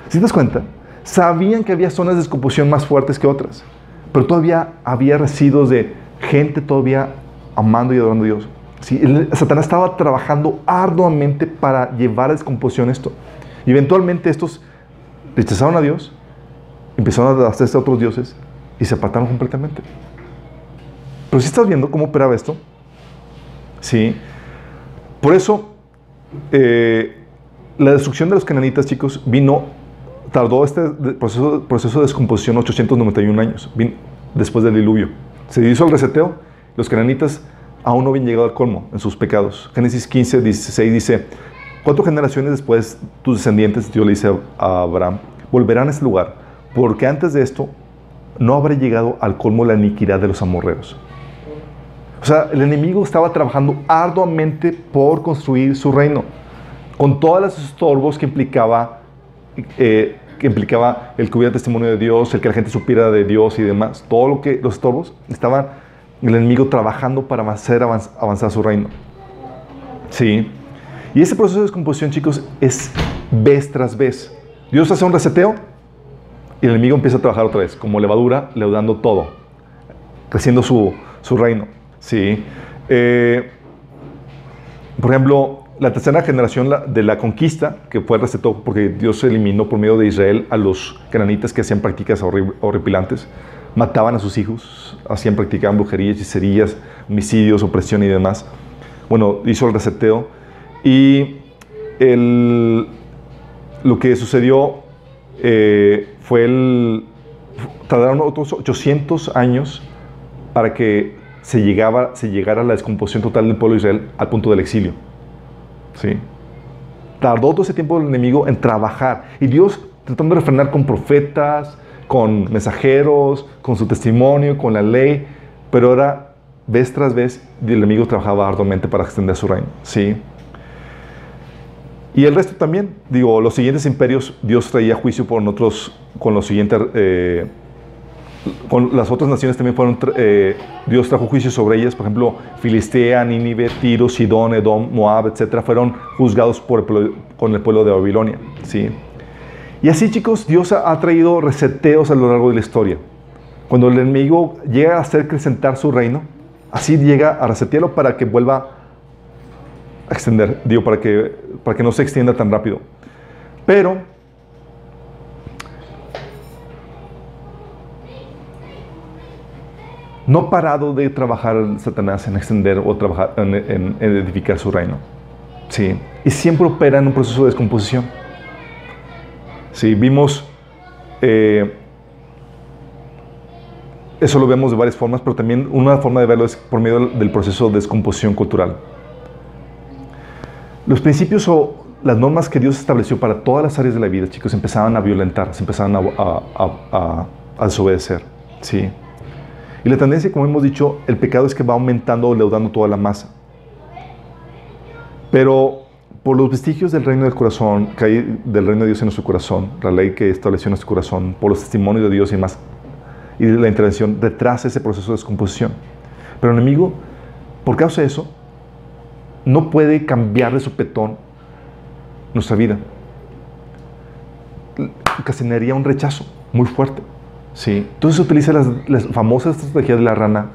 ¿Sí te das cuenta? Sabían que había zonas de descomposición más fuertes que otras, pero todavía había residuos de gente todavía amando y adorando a Dios. Sí, Satanás estaba trabajando arduamente para llevar a descomposición esto. Y eventualmente estos rechazaron a Dios, empezaron a hacerse a otros dioses y se apartaron completamente. Pero si estás viendo cómo operaba esto, sí. Por eso, eh, la destrucción de los cananitas, chicos, vino, tardó este proceso, proceso de descomposición 891 años, vino después del diluvio. Se hizo el reseteo, los cananitas aún no habían llegado al colmo en sus pecados. Génesis 15, 16 dice, cuatro generaciones después tus descendientes, Dios le dice a Abraham, volverán a este lugar, porque antes de esto no habrá llegado al colmo la iniquidad de los amorreos. O sea, el enemigo estaba trabajando arduamente por construir su reino, con todos los estorbos que implicaba, eh, que implicaba el que hubiera testimonio de Dios, el que la gente supiera de Dios y demás. Todo lo que los estorbos estaban el enemigo trabajando para hacer avanz- avanzar su reino. Sí. Y ese proceso de descomposición, chicos, es vez tras vez. Dios hace un reseteo y el enemigo empieza a trabajar otra vez, como levadura, leudando todo, creciendo su, su reino. Sí. Eh, por ejemplo, la tercera generación de la conquista, que fue el reseteo porque Dios eliminó por medio de Israel a los cananitas que hacían prácticas horri- horripilantes, mataban a sus hijos, hacían, practicaban brujería, hechicerías, homicidios, opresión y demás. Bueno, hizo el reseteo y el, lo que sucedió eh, fue el... Tardaron otros 800 años para que se, llegaba, se llegara a la descomposición total del pueblo de Israel al punto del exilio. ¿Sí? Tardó todo ese tiempo el enemigo en trabajar. Y Dios tratando de refrenar con profetas, con mensajeros, con su testimonio, con la ley. Pero ahora, vez tras vez, el enemigo trabajaba arduamente para extender su reino. ¿Sí? Y el resto también. Digo, los siguientes imperios, Dios traía juicio por otros, con los siguientes... eh, con las otras naciones también fueron, eh, Dios trajo juicio sobre ellas, por ejemplo, Filistea, Nínive, Tiro, Sidón, Edom, Moab, etcétera, fueron juzgados por con el pueblo de Babilonia, ¿sí? Y así, chicos, Dios ha, traído reseteos a lo largo de la historia. Cuando el enemigo llega a hacer acrecentar su reino, así llega a resetearlo para que vuelva a extender, digo, para que, para que no se extienda tan rápido. Pero no ha parado de trabajar Satanás en extender o trabajar en edificar su reino. Sí. Y siempre opera en un proceso de descomposición. Sí, vimos. eh, eso lo vemos de varias formas, pero también una forma de verlo es por medio del- proceso de descomposición cultural. Los principios o las normas que Dios estableció para todas las áreas de la vida, chicos, empezaban a violentar, se empezaban a- a- a- a desobedecer. Sí. Y la tendencia, como hemos dicho, el pecado es que va aumentando o leudando toda la masa. Pero por los vestigios del reino del corazón, que hay del reino de Dios en nuestro corazón, la ley que estableció en nuestro corazón, por los testimonios de Dios y más, y la intervención, retrasa ese proceso de descomposición. Pero el enemigo, por causa de eso, no puede cambiar de sopetón nuestra vida. Ocasionaría un rechazo muy fuerte. ¿sí? Entonces se utiliza las, las famosas estrategias de la rana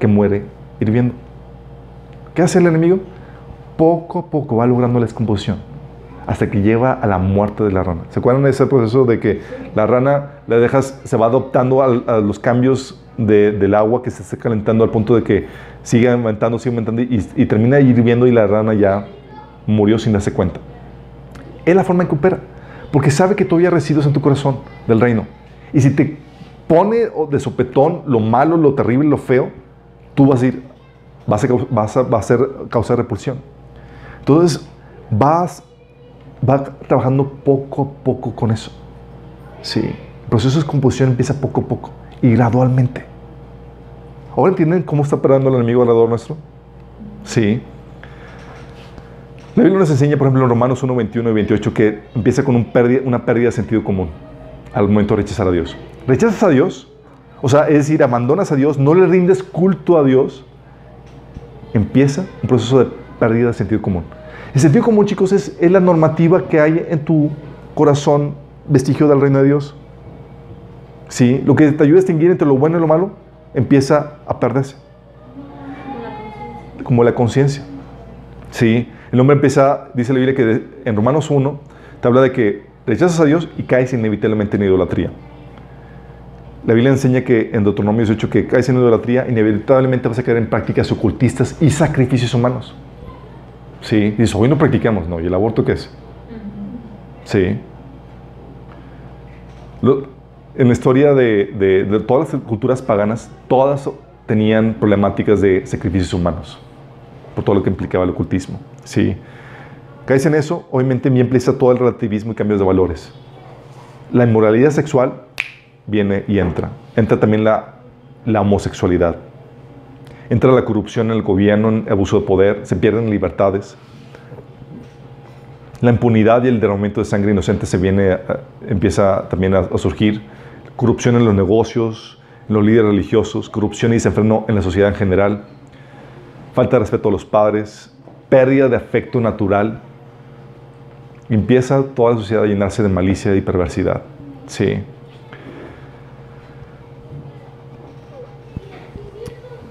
que muere hirviendo. ¿Qué hace el enemigo? Poco a poco va logrando la descomposición hasta que lleva a la muerte de la rana. ¿Se acuerdan de ese proceso de que la rana la dejas, se va adoptando a, los cambios de- del agua que se está calentando al punto de que sigue aumentando, sigue aumentando y, y termina hirviendo y la rana ya murió sin darse cuenta? Es la forma en que opera, porque sabe que todavía residuos en tu corazón del reino. Y si te pone de sopetón lo malo, lo terrible, lo feo, tú vas a ir, vas a, vas a, va a causar repulsión. Entonces, vas, va trabajando poco a poco con eso. Sí, el proceso de descomposición empieza poco a poco y gradualmente. ¿Ahora entienden cómo está operando el enemigo alrededor nuestro? Sí. La Biblia nos enseña, por ejemplo, en Romanos 1, 21 y 28, que empieza con una pérdida de sentido común al momento de rechazar a Dios. Rechazas a Dios, o sea, es decir, abandonas a Dios, no le rindes culto a Dios, empieza un proceso de pérdida de sentido común. El sentido común, chicos, es, la normativa que hay en tu corazón vestigio del reino de Dios. Sí, lo que te ayuda a distinguir entre lo bueno y lo malo empieza a perderse. Como la conciencia. Sí, el hombre empieza, dice la Biblia que en Romanos 1 te habla de que rechazas a Dios y caes inevitablemente en idolatría. La Biblia enseña que en Deuteronomio 18 que caes en idolatría, inevitablemente vas a caer en prácticas ocultistas y sacrificios humanos. Sí, dice, hoy no practicamos, no, ¿y el aborto qué es? Sí. Lo- en la historia de, de- de todas las culturas paganas, todas tenían problemáticas de sacrificios humanos, por todo lo que implicaba el ocultismo. Sí. Caes en eso, obviamente bien empieza todo el relativismo y cambios de valores. La inmoralidad sexual viene y entra. Entra también la, la homosexualidad. Entra la corrupción en el gobierno, en abuso de poder, se pierden libertades. La impunidad y el derramamiento de sangre inocente se viene, a- empieza también a, a surgir. Corrupción en los negocios, en los líderes religiosos, corrupción y desenfreno en la sociedad en general. Falta de respeto a los padres, pérdida de afecto natural. Empieza toda la sociedad a llenarse de malicia y perversidad. Sí.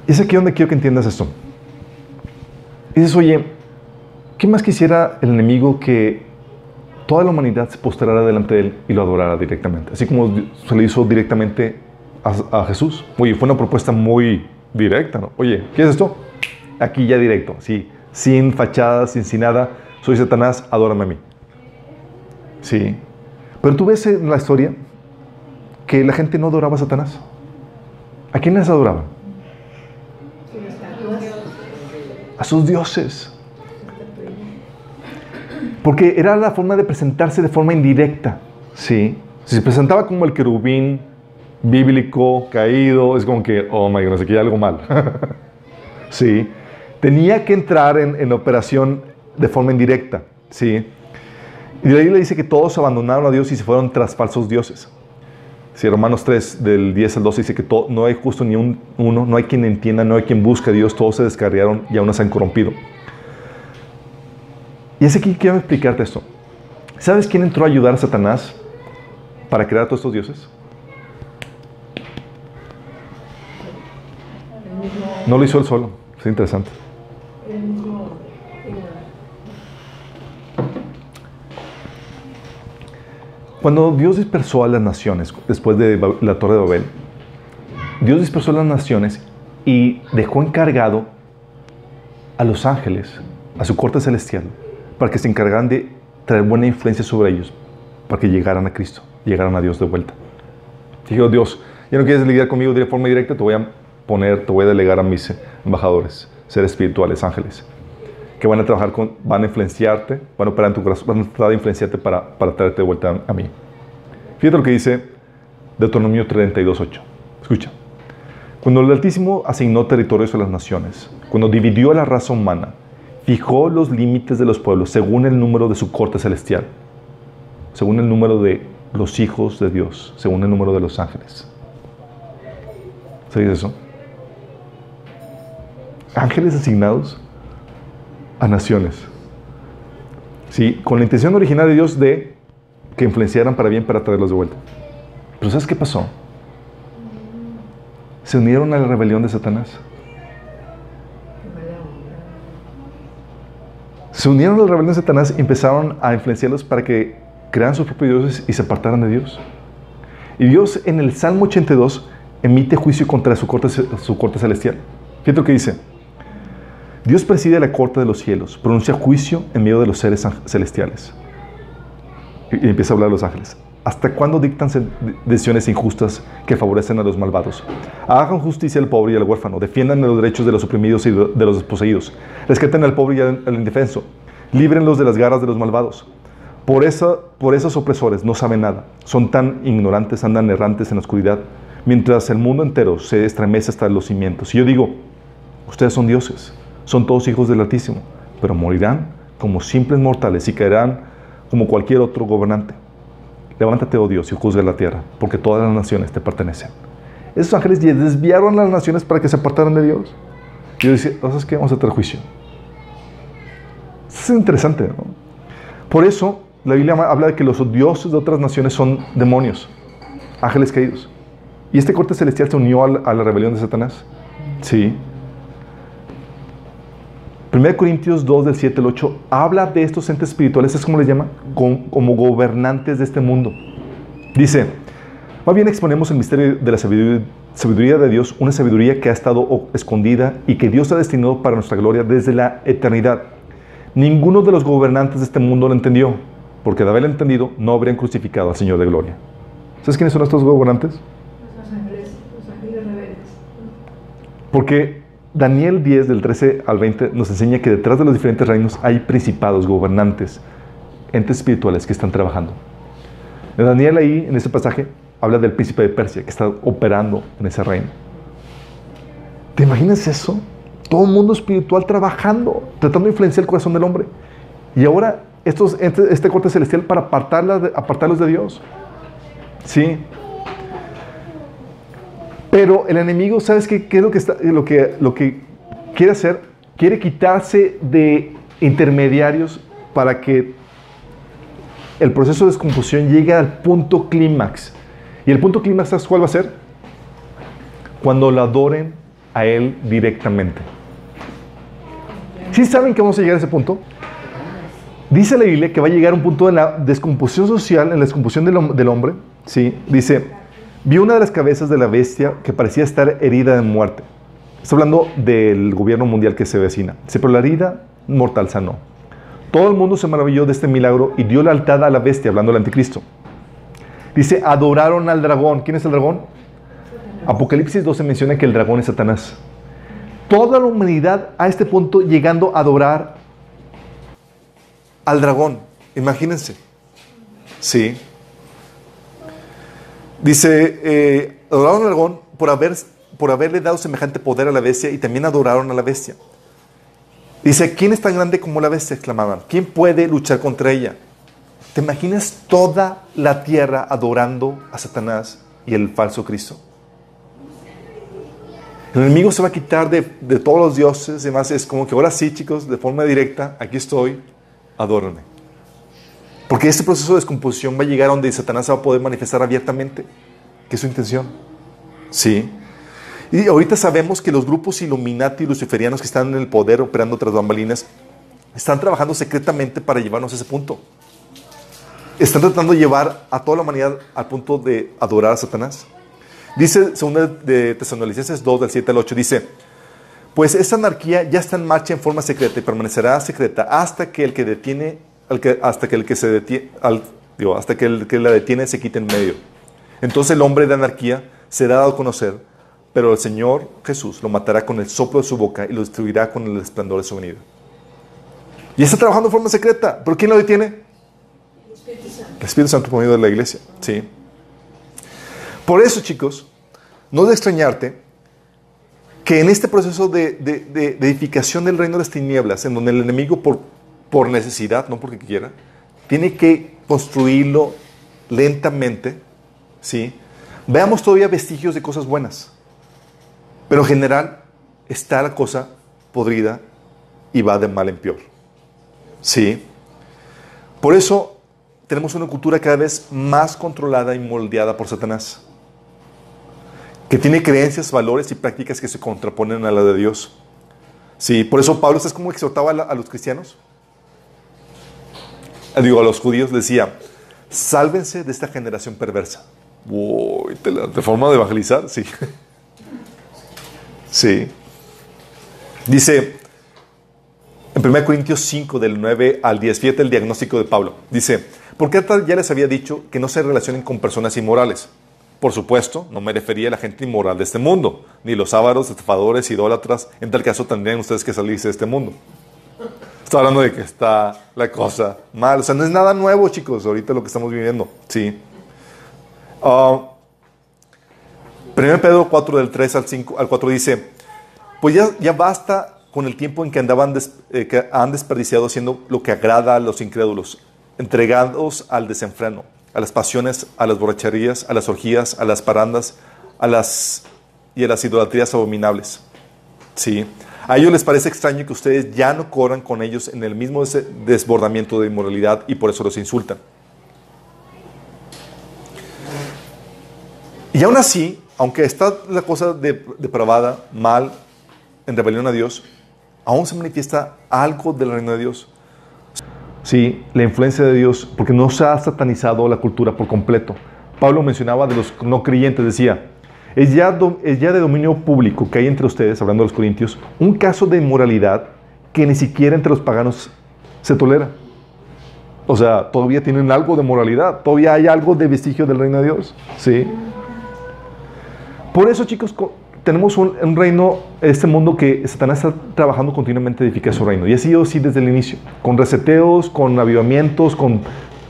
Y es aquí donde quiero que entiendas esto. Dices, oye, ¿qué más quisiera el enemigo que toda la humanidad se postrara delante de él y lo adorara directamente? Así como se le hizo directamente a, Jesús. Oye, fue una propuesta muy directa, ¿no? Oye, ¿qué es esto? Aquí ya directo, sí, sin fachadas, sin, sin nada. Soy Satanás, adórame a mí. Sí. Pero tú ves en la historia que la gente no adoraba a Satanás. ¿A quiénes adoraban? A sus dioses. Porque era la forma de presentarse de forma indirecta. ¿sí? Si se presentaba como el querubín bíblico, caído, es como que, oh my goodness, aquí hay algo mal. sí. Tenía que entrar en, en operación de forma indirecta. ¿sí? Y de ahí le dice que todos abandonaron a Dios y se fueron tras falsos dioses. Si Romanos 3, del 10 al 12, dice que todo- no hay justo ni un, uno, no hay quien entienda, no hay quien busque a Dios, todos se descarriaron y aún se han corrompido. Y es aquí que quiero explicarte esto. ¿Sabes quién entró a ayudar a Satanás para crear todos estos dioses? No lo hizo él solo. Es interesante. El mismo igual. Cuando Dios dispersó a las naciones después de la Torre de Babel, Dios dispersó a las naciones y dejó encargado a los ángeles, a su corte celestial, para que se encargaran de traer buena influencia sobre ellos, para que llegaran a Cristo, llegaran a Dios de vuelta. Dijo Dios, ya no quieres lidiar conmigo de forma directa, te voy a poner, te voy a delegar a mis embajadores, seres espirituales, ángeles, que van a trabajar con, van a influenciarte, van a operar en tu corazón, van a tratar de influenciarte para, para traerte de vuelta a, mí. Fíjate lo que dice Deuteronomio 32.8. Escucha. Cuando el Altísimo asignó territorios a las naciones, cuando dividió a la raza humana, fijó los límites de los pueblos según el número de su corte celestial, según el número de los hijos de Dios, según el número de los ángeles. ¿Sabes eso? Ángeles asignados a naciones. Sí, con la intención original de Dios de que influenciaran para bien para traerlos de vuelta. Pero ¿sabes qué pasó? Se unieron a la rebelión de Satanás. Se unieron a la rebelión de Satanás y empezaron a influenciarlos para que crearan sus propios dioses y se apartaran de Dios. Y Dios en el Salmo 82 emite juicio contra su corte, su corte celestial. Fíjate lo que dice. Dios preside la corte de los cielos, pronuncia juicio en medio de los seres celestiales. Y, empieza a hablar a los ángeles. ¿Hasta cuándo dictan decisiones injustas que favorecen a los malvados? Hagan justicia al pobre y al huérfano, defiendan los derechos de los oprimidos y de los desposeídos, rescaten al pobre y al indefenso, líbrenlos de las garras de los malvados. Por, esa, por esos opresores no saben nada, son tan ignorantes, andan errantes en la oscuridad, mientras el mundo entero se estremece hasta los cimientos. Y yo digo, ustedes son dioses, son todos hijos del Altísimo, pero morirán como simples mortales y caerán como cualquier otro gobernante. Levántate, oh Dios, y juzga la tierra, porque todas las naciones te pertenecen. Esos ángeles desviaron las naciones para que se apartaran de Dios. Dios dice, ¿sabes qué? Vamos a tener juicio. Es interesante, ¿no? Por eso, la Biblia habla de que los dioses de otras naciones son demonios, ángeles caídos. Y este corte celestial se unió a la rebelión de Satanás. Sí. 1 Corintios 2, del 7 al 8, habla de estos entes espirituales, es como les llama, como gobernantes de este mundo. Dice, más bien exponemos el misterio de la sabiduría, de Dios, una sabiduría que ha estado escondida y que Dios ha destinado para nuestra gloria desde la eternidad. Ninguno de los gobernantes de este mundo lo entendió, porque de haberlo entendido no habrían crucificado al Señor de gloria. ¿Sabes quiénes son estos gobernantes? Los ángeles, los ángeles rebeldes. Porque Daniel 10 del 13 al 20 nos enseña que detrás de los diferentes reinos hay principados, gobernantes, entes espirituales que están trabajando. Daniel ahí, en ese pasaje, habla del príncipe de Persia que está operando en ese reino. ¿Te imaginas eso? Todo el mundo espiritual trabajando, tratando de influenciar el corazón del hombre. Y ahora estos, este, este corte celestial para apartarlos de Dios. Sí, pero el enemigo, ¿sabes qué, qué es lo que, está, lo, que, lo que quiere hacer? Quiere quitarse de intermediarios para que el proceso de descomposición llegue al punto clímax. ¿Y el punto clímax, ¿sabes cuál va a ser? Cuando lo adoren a Él directamente. ¿Sí saben que vamos a llegar a ese punto? Dice la Biblia que va a llegar a un punto de la descomposición social, en la descomposición del, del hombre. ¿sí? Dice, Vio una de las cabezas de la bestia que parecía estar herida de muerte. Está hablando del gobierno mundial que se vecina. Se pero la herida mortal sanó. Todo el mundo se maravilló de este milagro y dio la altada a la bestia, hablando del anticristo. Dice, adoraron al dragón. ¿Quién es el dragón? Apocalipsis 12 menciona que el dragón es Satanás. Toda la humanidad a este punto llegando a adorar al dragón. Imagínense. Sí. Dice, eh, adoraron al dragón por, haber, por haberle dado semejante poder a la bestia y también adoraron a la bestia. Dice, ¿quién es tan grande como la bestia? exclamaban. ¿Quién puede luchar contra ella? ¿Te imaginas toda la tierra adorando a Satanás y el falso Cristo? El enemigo se va a quitar de, de todos los dioses y demás. Es como que ahora sí, chicos, de forma directa, aquí estoy, adórenme. Porque este proceso de descomposición va a llegar a donde Satanás va a poder manifestar abiertamente, que es su intención. Sí. Y ahorita sabemos que los grupos Illuminati y luciferianos que están en el poder operando tras bambalinas están trabajando secretamente para llevarnos a ese punto. Están tratando de llevar a toda la humanidad al punto de adorar a Satanás. Dice, según de Tesalonicenses 2, del 7 al 8, dice, pues esa anarquía ya está en marcha en forma secreta y permanecerá secreta hasta que el que detiene hasta que el que se detiene, hasta que el que la detiene se quite en medio. Entonces el hombre de anarquía será dado a conocer, pero el Señor Jesús lo matará con el soplo de su boca y lo destruirá con el esplendor de su venida. Y está trabajando de forma secreta, pero ¿quién lo detiene? El Espíritu Santo. El de la iglesia, sí. Por eso, chicos, no de extrañarte que en este proceso de, de edificación del reino de las tinieblas, en donde el enemigo por por necesidad, no porque quiera, tiene que construirlo lentamente, ¿sí? Veamos todavía vestigios de cosas buenas, pero en general está la cosa podrida y va de mal en peor, ¿sí? Por eso tenemos una cultura cada vez más controlada y moldeada por Satanás, que tiene creencias, valores y prácticas que se contraponen a la de Dios. Sí, por eso Pablo, es como exhortaba a los cristianos? Digo, a los judíos decía, sálvense de esta generación perversa. Uy, de forma de evangelizar, sí. Sí. Dice, en 1 Corintios 5, del 9 al 10, fíjate el diagnóstico de Pablo. Dice, porque ya les había dicho que no se relacionen con personas inmorales. Por supuesto, no me refería a la gente inmoral de este mundo, ni los ávaros, estafadores, idólatras. En tal caso tendrían ustedes que salirse de este mundo. Está hablando de que está la cosa mal. O sea, no es nada nuevo, chicos, ahorita lo que estamos viviendo. Sí. Uh, ah, 1 Pedro 4, del 3 al, 5, al 4 dice, pues ya, ya basta con el tiempo en que andaban des- eh, que han desperdiciado haciendo lo que agrada a los incrédulos, entregados al desenfreno, a las pasiones, a las borracherías, a las orgías, a las parandas, a las y a las idolatrías abominables. Sí. A ellos les parece extraño que ustedes ya no corran con ellos en el mismo des- desbordamiento de inmoralidad y por eso los insultan. Y aún así, aunque está la cosa de- depravada, mal, en rebelión a Dios, aún se manifiesta algo del reino de Dios. Sí, la influencia de Dios, porque no se ha satanizado la cultura por completo. Pablo mencionaba de los no creyentes, decía, es ya, de dominio público que hay entre ustedes, hablando de los corintios, un caso de inmoralidad que ni siquiera entre los paganos se tolera. O sea, todavía tienen algo de moralidad, todavía hay algo de vestigio del reino de Dios. Sí. Por eso, chicos, co- tenemos un, reino, este mundo que Satanás está trabajando continuamente a edificar su reino. Y ha sido así desde el inicio, con reseteos, con avivamientos, con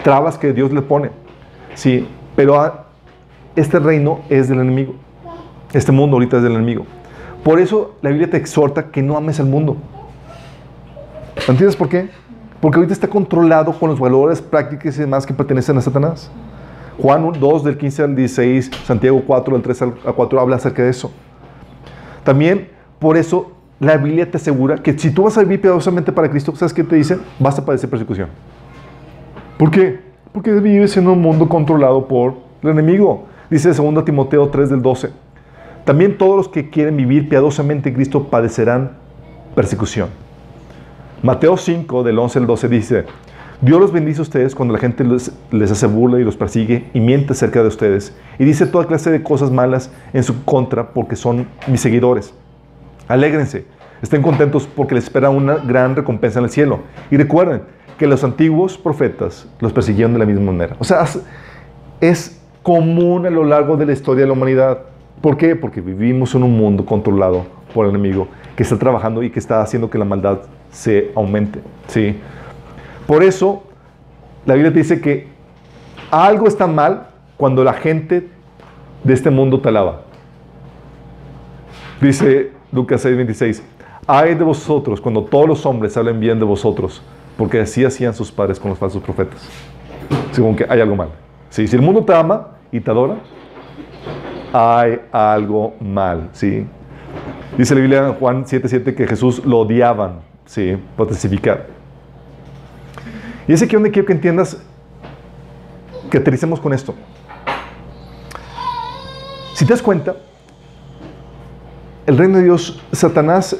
trabas que Dios le pone. Sí, pero este reino es del enemigo. Este mundo ahorita es del enemigo. Por eso la Biblia te exhorta que no ames al mundo. ¿Entiendes por qué? Porque ahorita está controlado con los valores, prácticas y demás que pertenecen a Satanás. Juan 2 del 15 al 16, Santiago 4 del 3 al a 4 habla acerca de eso. También por eso la Biblia te asegura que si tú vas a vivir piadosamente para Cristo, ¿sabes qué te dice? Vas a padecer persecución. ¿Por qué? Porque vives en un mundo controlado por el enemigo. Dice 2 Timoteo 3 del 12. También todos los que quieren vivir piadosamente en Cristo padecerán persecución. Mateo 5 del 11 al 12 dice, Dios los bendice a ustedes cuando la gente les, hace burla y los persigue y miente acerca de ustedes y dice toda clase de cosas malas en su contra porque son mis seguidores. Alégrense, estén contentos porque les espera una gran recompensa en el cielo. Y recuerden que los antiguos profetas los persiguieron de la misma manera. O sea, es común a lo largo de la historia de la humanidad. ¿Por qué? Porque vivimos en un mundo controlado por el enemigo que está trabajando y que está haciendo que la maldad se aumente. ¿sí? Por eso, la Biblia dice que algo está mal cuando la gente de este mundo te alaba. Dice Lucas 6:26, ay de vosotros cuando todos los hombres hablen bien de vosotros, porque así hacían sus padres con los falsos profetas. Según que hay algo mal. Sí, si el mundo te ama y te adora, hay algo mal, ¿sí? Dice la Biblia en Juan 7:7 que Jesús lo odiaban, ¿sí? Por testificar. Y es aquí donde quiero que entiendas, que aterricemos con esto. Si te das cuenta, el reino de Dios, Satanás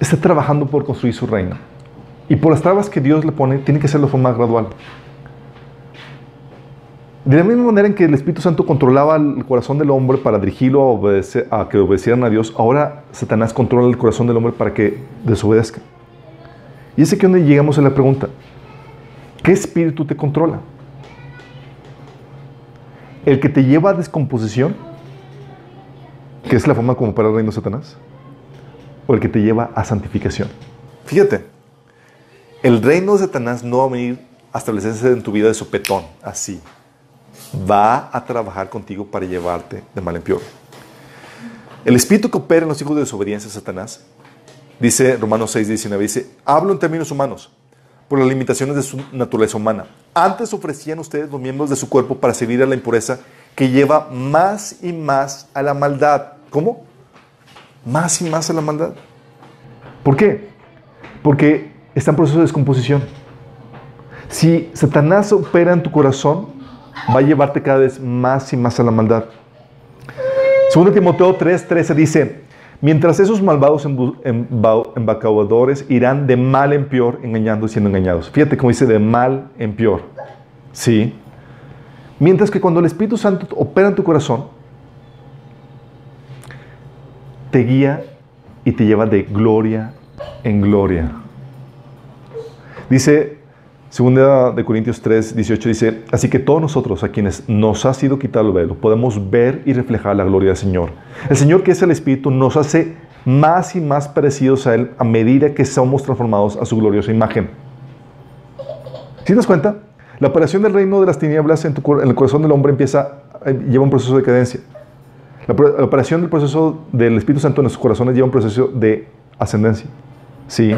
está trabajando por construir su reino. Y por las trabas que Dios le pone, tiene que hacerlo de forma gradual. De la misma manera en que el Espíritu Santo controlaba el corazón del hombre para dirigirlo a, obedecer- a que obedecieran a Dios, ahora Satanás controla el corazón del hombre para que desobedezca. Y es aquí donde llegamos a la pregunta, ¿qué espíritu te controla? ¿El que te lleva a descomposición? que es la forma como para el reino de Satanás, o el que te lleva a santificación. Fíjate, el reino de Satanás no va a venir a establecerse en tu vida de sopetón, así. Va a trabajar contigo para llevarte de mal en peor. El espíritu que opera en los hijos de desobediencia, Satanás, dice Romanos 6, 19, dice, hablo en términos humanos, por las limitaciones de su naturaleza humana. Antes ofrecían ustedes los miembros de su cuerpo para servir a la impureza que lleva más y más a la maldad. ¿Cómo? Más y más a la maldad. ¿Por qué? Porque está en proceso de descomposición. Si Satanás opera en tu corazón, va a llevarte cada vez más y más a la maldad. Segundo Timoteo 3:13 dice, mientras esos malvados embaucadores irán de mal en peor, engañando y siendo engañados. Fíjate cómo dice de mal en peor. Sí. Mientras que cuando el Espíritu Santo opera en tu corazón, te guía y te lleva de gloria en gloria. Dice, segunda de Corintios 3, 18, dice, así que todos nosotros a quienes nos ha sido quitado el velo, podemos ver y reflejar la gloria del Señor. El Señor que es el Espíritu nos hace más y más parecidos a Él a medida que somos transformados a su gloriosa imagen. ¿Sí te das cuenta? La operación del reino de las tinieblas en, tu en el corazón del hombre empieza, eh, lleva un proceso de decadencia. La, la operación del proceso del Espíritu Santo en nuestros corazones lleva un proceso de ascendencia. Sí.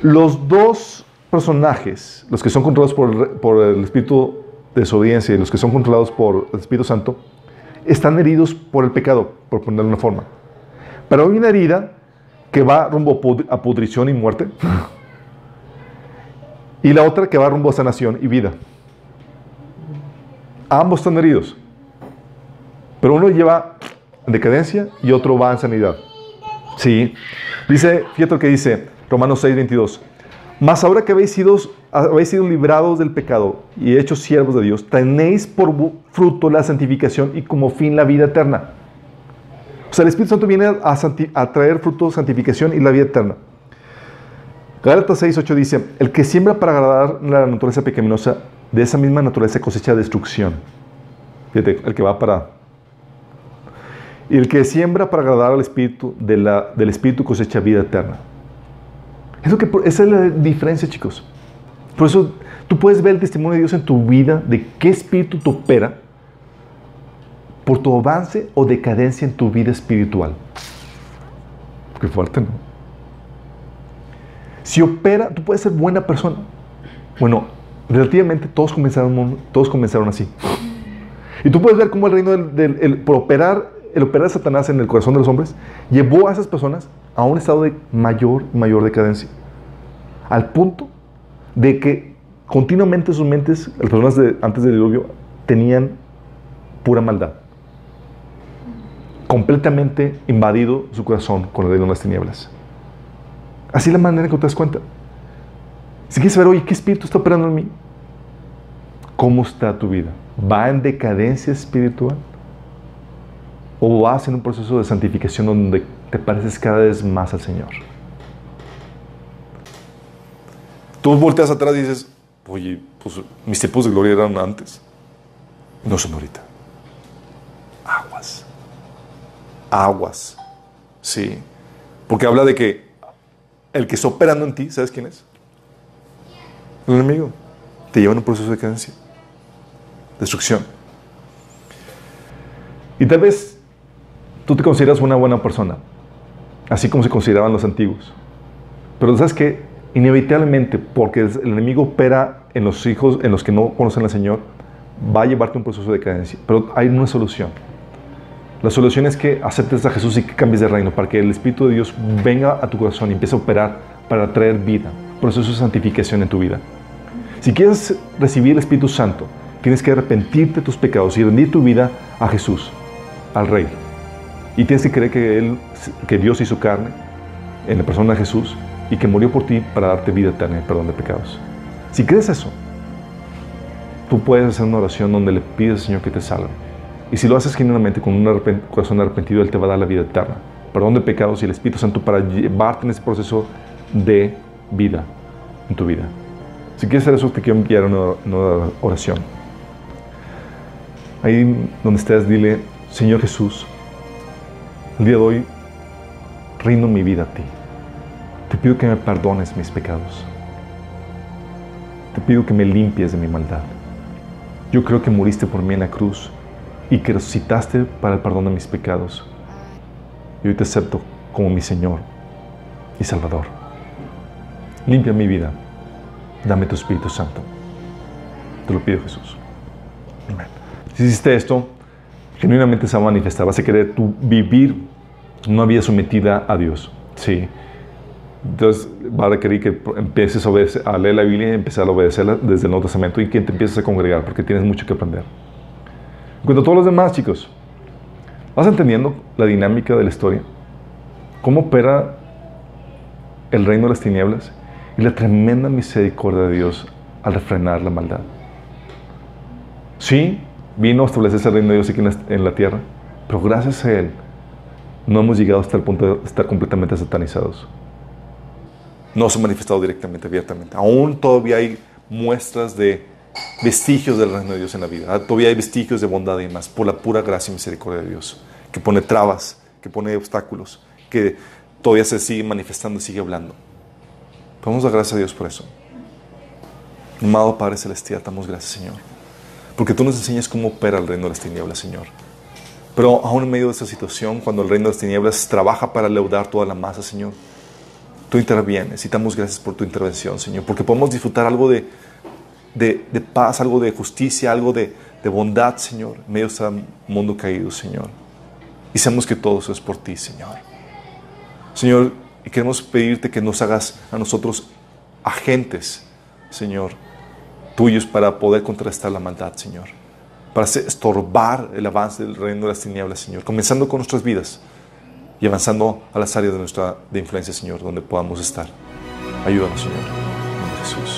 Los dos personajes, los que son controlados por, el espíritu de desobediencia y los que son controlados por el Espíritu Santo, están heridos por el pecado, por ponerlo una forma. Pero hay una herida que va rumbo a pudrición y muerte. Y la otra que va rumbo a sanación y vida. Ambos están heridos. Pero uno lleva decadencia y otro va en sanidad. Sí. Dice, fíjate lo que dice Romanos 6, 22. Mas ahora que habéis sido, habéis sido librados del pecado y hechos siervos de Dios, tenéis por fruto la santificación y como fin la vida eterna. O sea, el Espíritu Santo viene a, a traer fruto, santificación y la vida eterna. Gálatas 6, 8 dice, el que siembra para agradar la naturaleza pecaminosa, de esa misma naturaleza cosecha destrucción. Fíjate, el que va para... Y el que siembra para agradar al Espíritu, del Espíritu cosecha vida eterna. Eso que, esa es la diferencia, chicos. Por eso tú puedes ver el testimonio de Dios en tu vida, de qué espíritu te opera por tu avance o decadencia en tu vida espiritual. Qué fuerte, ¿no? Si opera, tú puedes ser buena persona. Bueno, relativamente todos comenzaron, todos comenzaron así. Y tú puedes ver cómo el reino del, el, por operar, el operar de Satanás en el corazón de los hombres, llevó a esas personas a un estado de mayor y mayor decadencia. Al punto de que continuamente sus mentes, las personas de, antes del diluvio, tenían pura maldad. Completamente invadido su corazón con el reino de las tinieblas. Así es la manera que te das cuenta. Si quieres saber, oye, ¿qué espíritu está operando en mí? ¿Cómo está tu vida? ¿Va en decadencia espiritual? ¿O vas en un proceso de santificación donde te pareces cada vez más al Señor? Tú volteas atrás y dices, oye, pues mis tiempos de gloria eran antes. No son ahorita. Aguas. Aguas. Sí. Porque habla de que el que está operando en ti, ¿sabes quién es? El enemigo. Te lleva en un proceso de cadencia. Destrucción. Y tal vez tú te consideras una buena persona, así como se consideraban los antiguos. Pero sabes que inevitablemente, porque el enemigo opera en los hijos, en los que no conocen al Señor, va a llevarte un proceso de cadencia. Pero hay una solución. La solución es que aceptes a Jesús y que cambies de reino, para que el Espíritu de Dios venga a tu corazón y empiece a operar para traer vida, proceso de santificación en tu vida. Si quieres recibir el Espíritu Santo, tienes que arrepentirte de tus pecados y rendir tu vida a Jesús, al Rey. Y tienes que creer que, él, que Dios hizo carne en la persona de Jesús y que murió por ti para darte vida eterna y perdón de pecados. Si crees eso, tú puedes hacer una oración donde le pides al Señor que te salve. Y si lo haces genuinamente con un corazón arrepentido, Él te va a dar la vida eterna, perdón de pecados y el Espíritu Santo para llevarte en ese proceso de vida en tu vida. Si quieres hacer eso, te quiero enviar una, una oración. Ahí donde estés, dile, Señor Jesús, el día de hoy rindo mi vida a ti. Te pido que me perdones mis pecados. Te pido que me limpies de mi maldad. Yo creo que moriste por mí en la cruz y que resucitaste para el perdón de mis pecados. Y hoy te acepto como mi Señor y Salvador. Limpia mi vida. Dame tu Espíritu Santo. Te lo pido, Jesús. Si hiciste esto, genuinamente se va a manifestar. Vas a querer tu vivir una vida sometida a Dios. Sí. Entonces va a requerir que empieces a, a leer la Biblia y empezar a obedecerla desde el Nuevo Testamento y que te empieces a congregar porque tienes mucho que aprender. En cuanto a todos los demás, chicos, ¿vas entendiendo la dinámica de la historia? ¿Cómo opera el reino de las tinieblas y la tremenda misericordia de Dios al refrenar la maldad? Sí, vino a establecerse el reino de Dios aquí en la, tierra, pero gracias a Él no hemos llegado hasta el punto de estar completamente satanizados. No se ha manifestado directamente, abiertamente. Aún todavía hay muestras de vestigios del reino de Dios en la vida. Todavía hay vestigios de bondad y más por la pura gracia y misericordia de Dios, que pone trabas, que pone obstáculos, que todavía se sigue manifestando y sigue hablando. Vamos dar gracias a Dios por eso. Amado Padre Celestial, damos gracias, Señor. Porque tú nos enseñas cómo opera el reino de las tinieblas, Señor. Pero aún en medio de esta situación, cuando el reino de las tinieblas trabaja para leudar toda la masa, Señor, tú intervienes y damos gracias por tu intervención, Señor, porque podemos disfrutar algo de, de, paz, algo de justicia, algo de, de bondad, Señor, en medio de este mundo caído, Señor. Y sabemos que todo eso es por ti, Señor. Señor, y queremos pedirte que nos hagas a nosotros agentes, Señor, tuyos para poder contrastar la maldad, Señor. Para estorbar el avance del reino de las tinieblas, Señor. Comenzando con nuestras vidas y avanzando a las áreas de nuestra de influencia, Señor, donde podamos estar. Ayúdanos, Señor. En Jesús.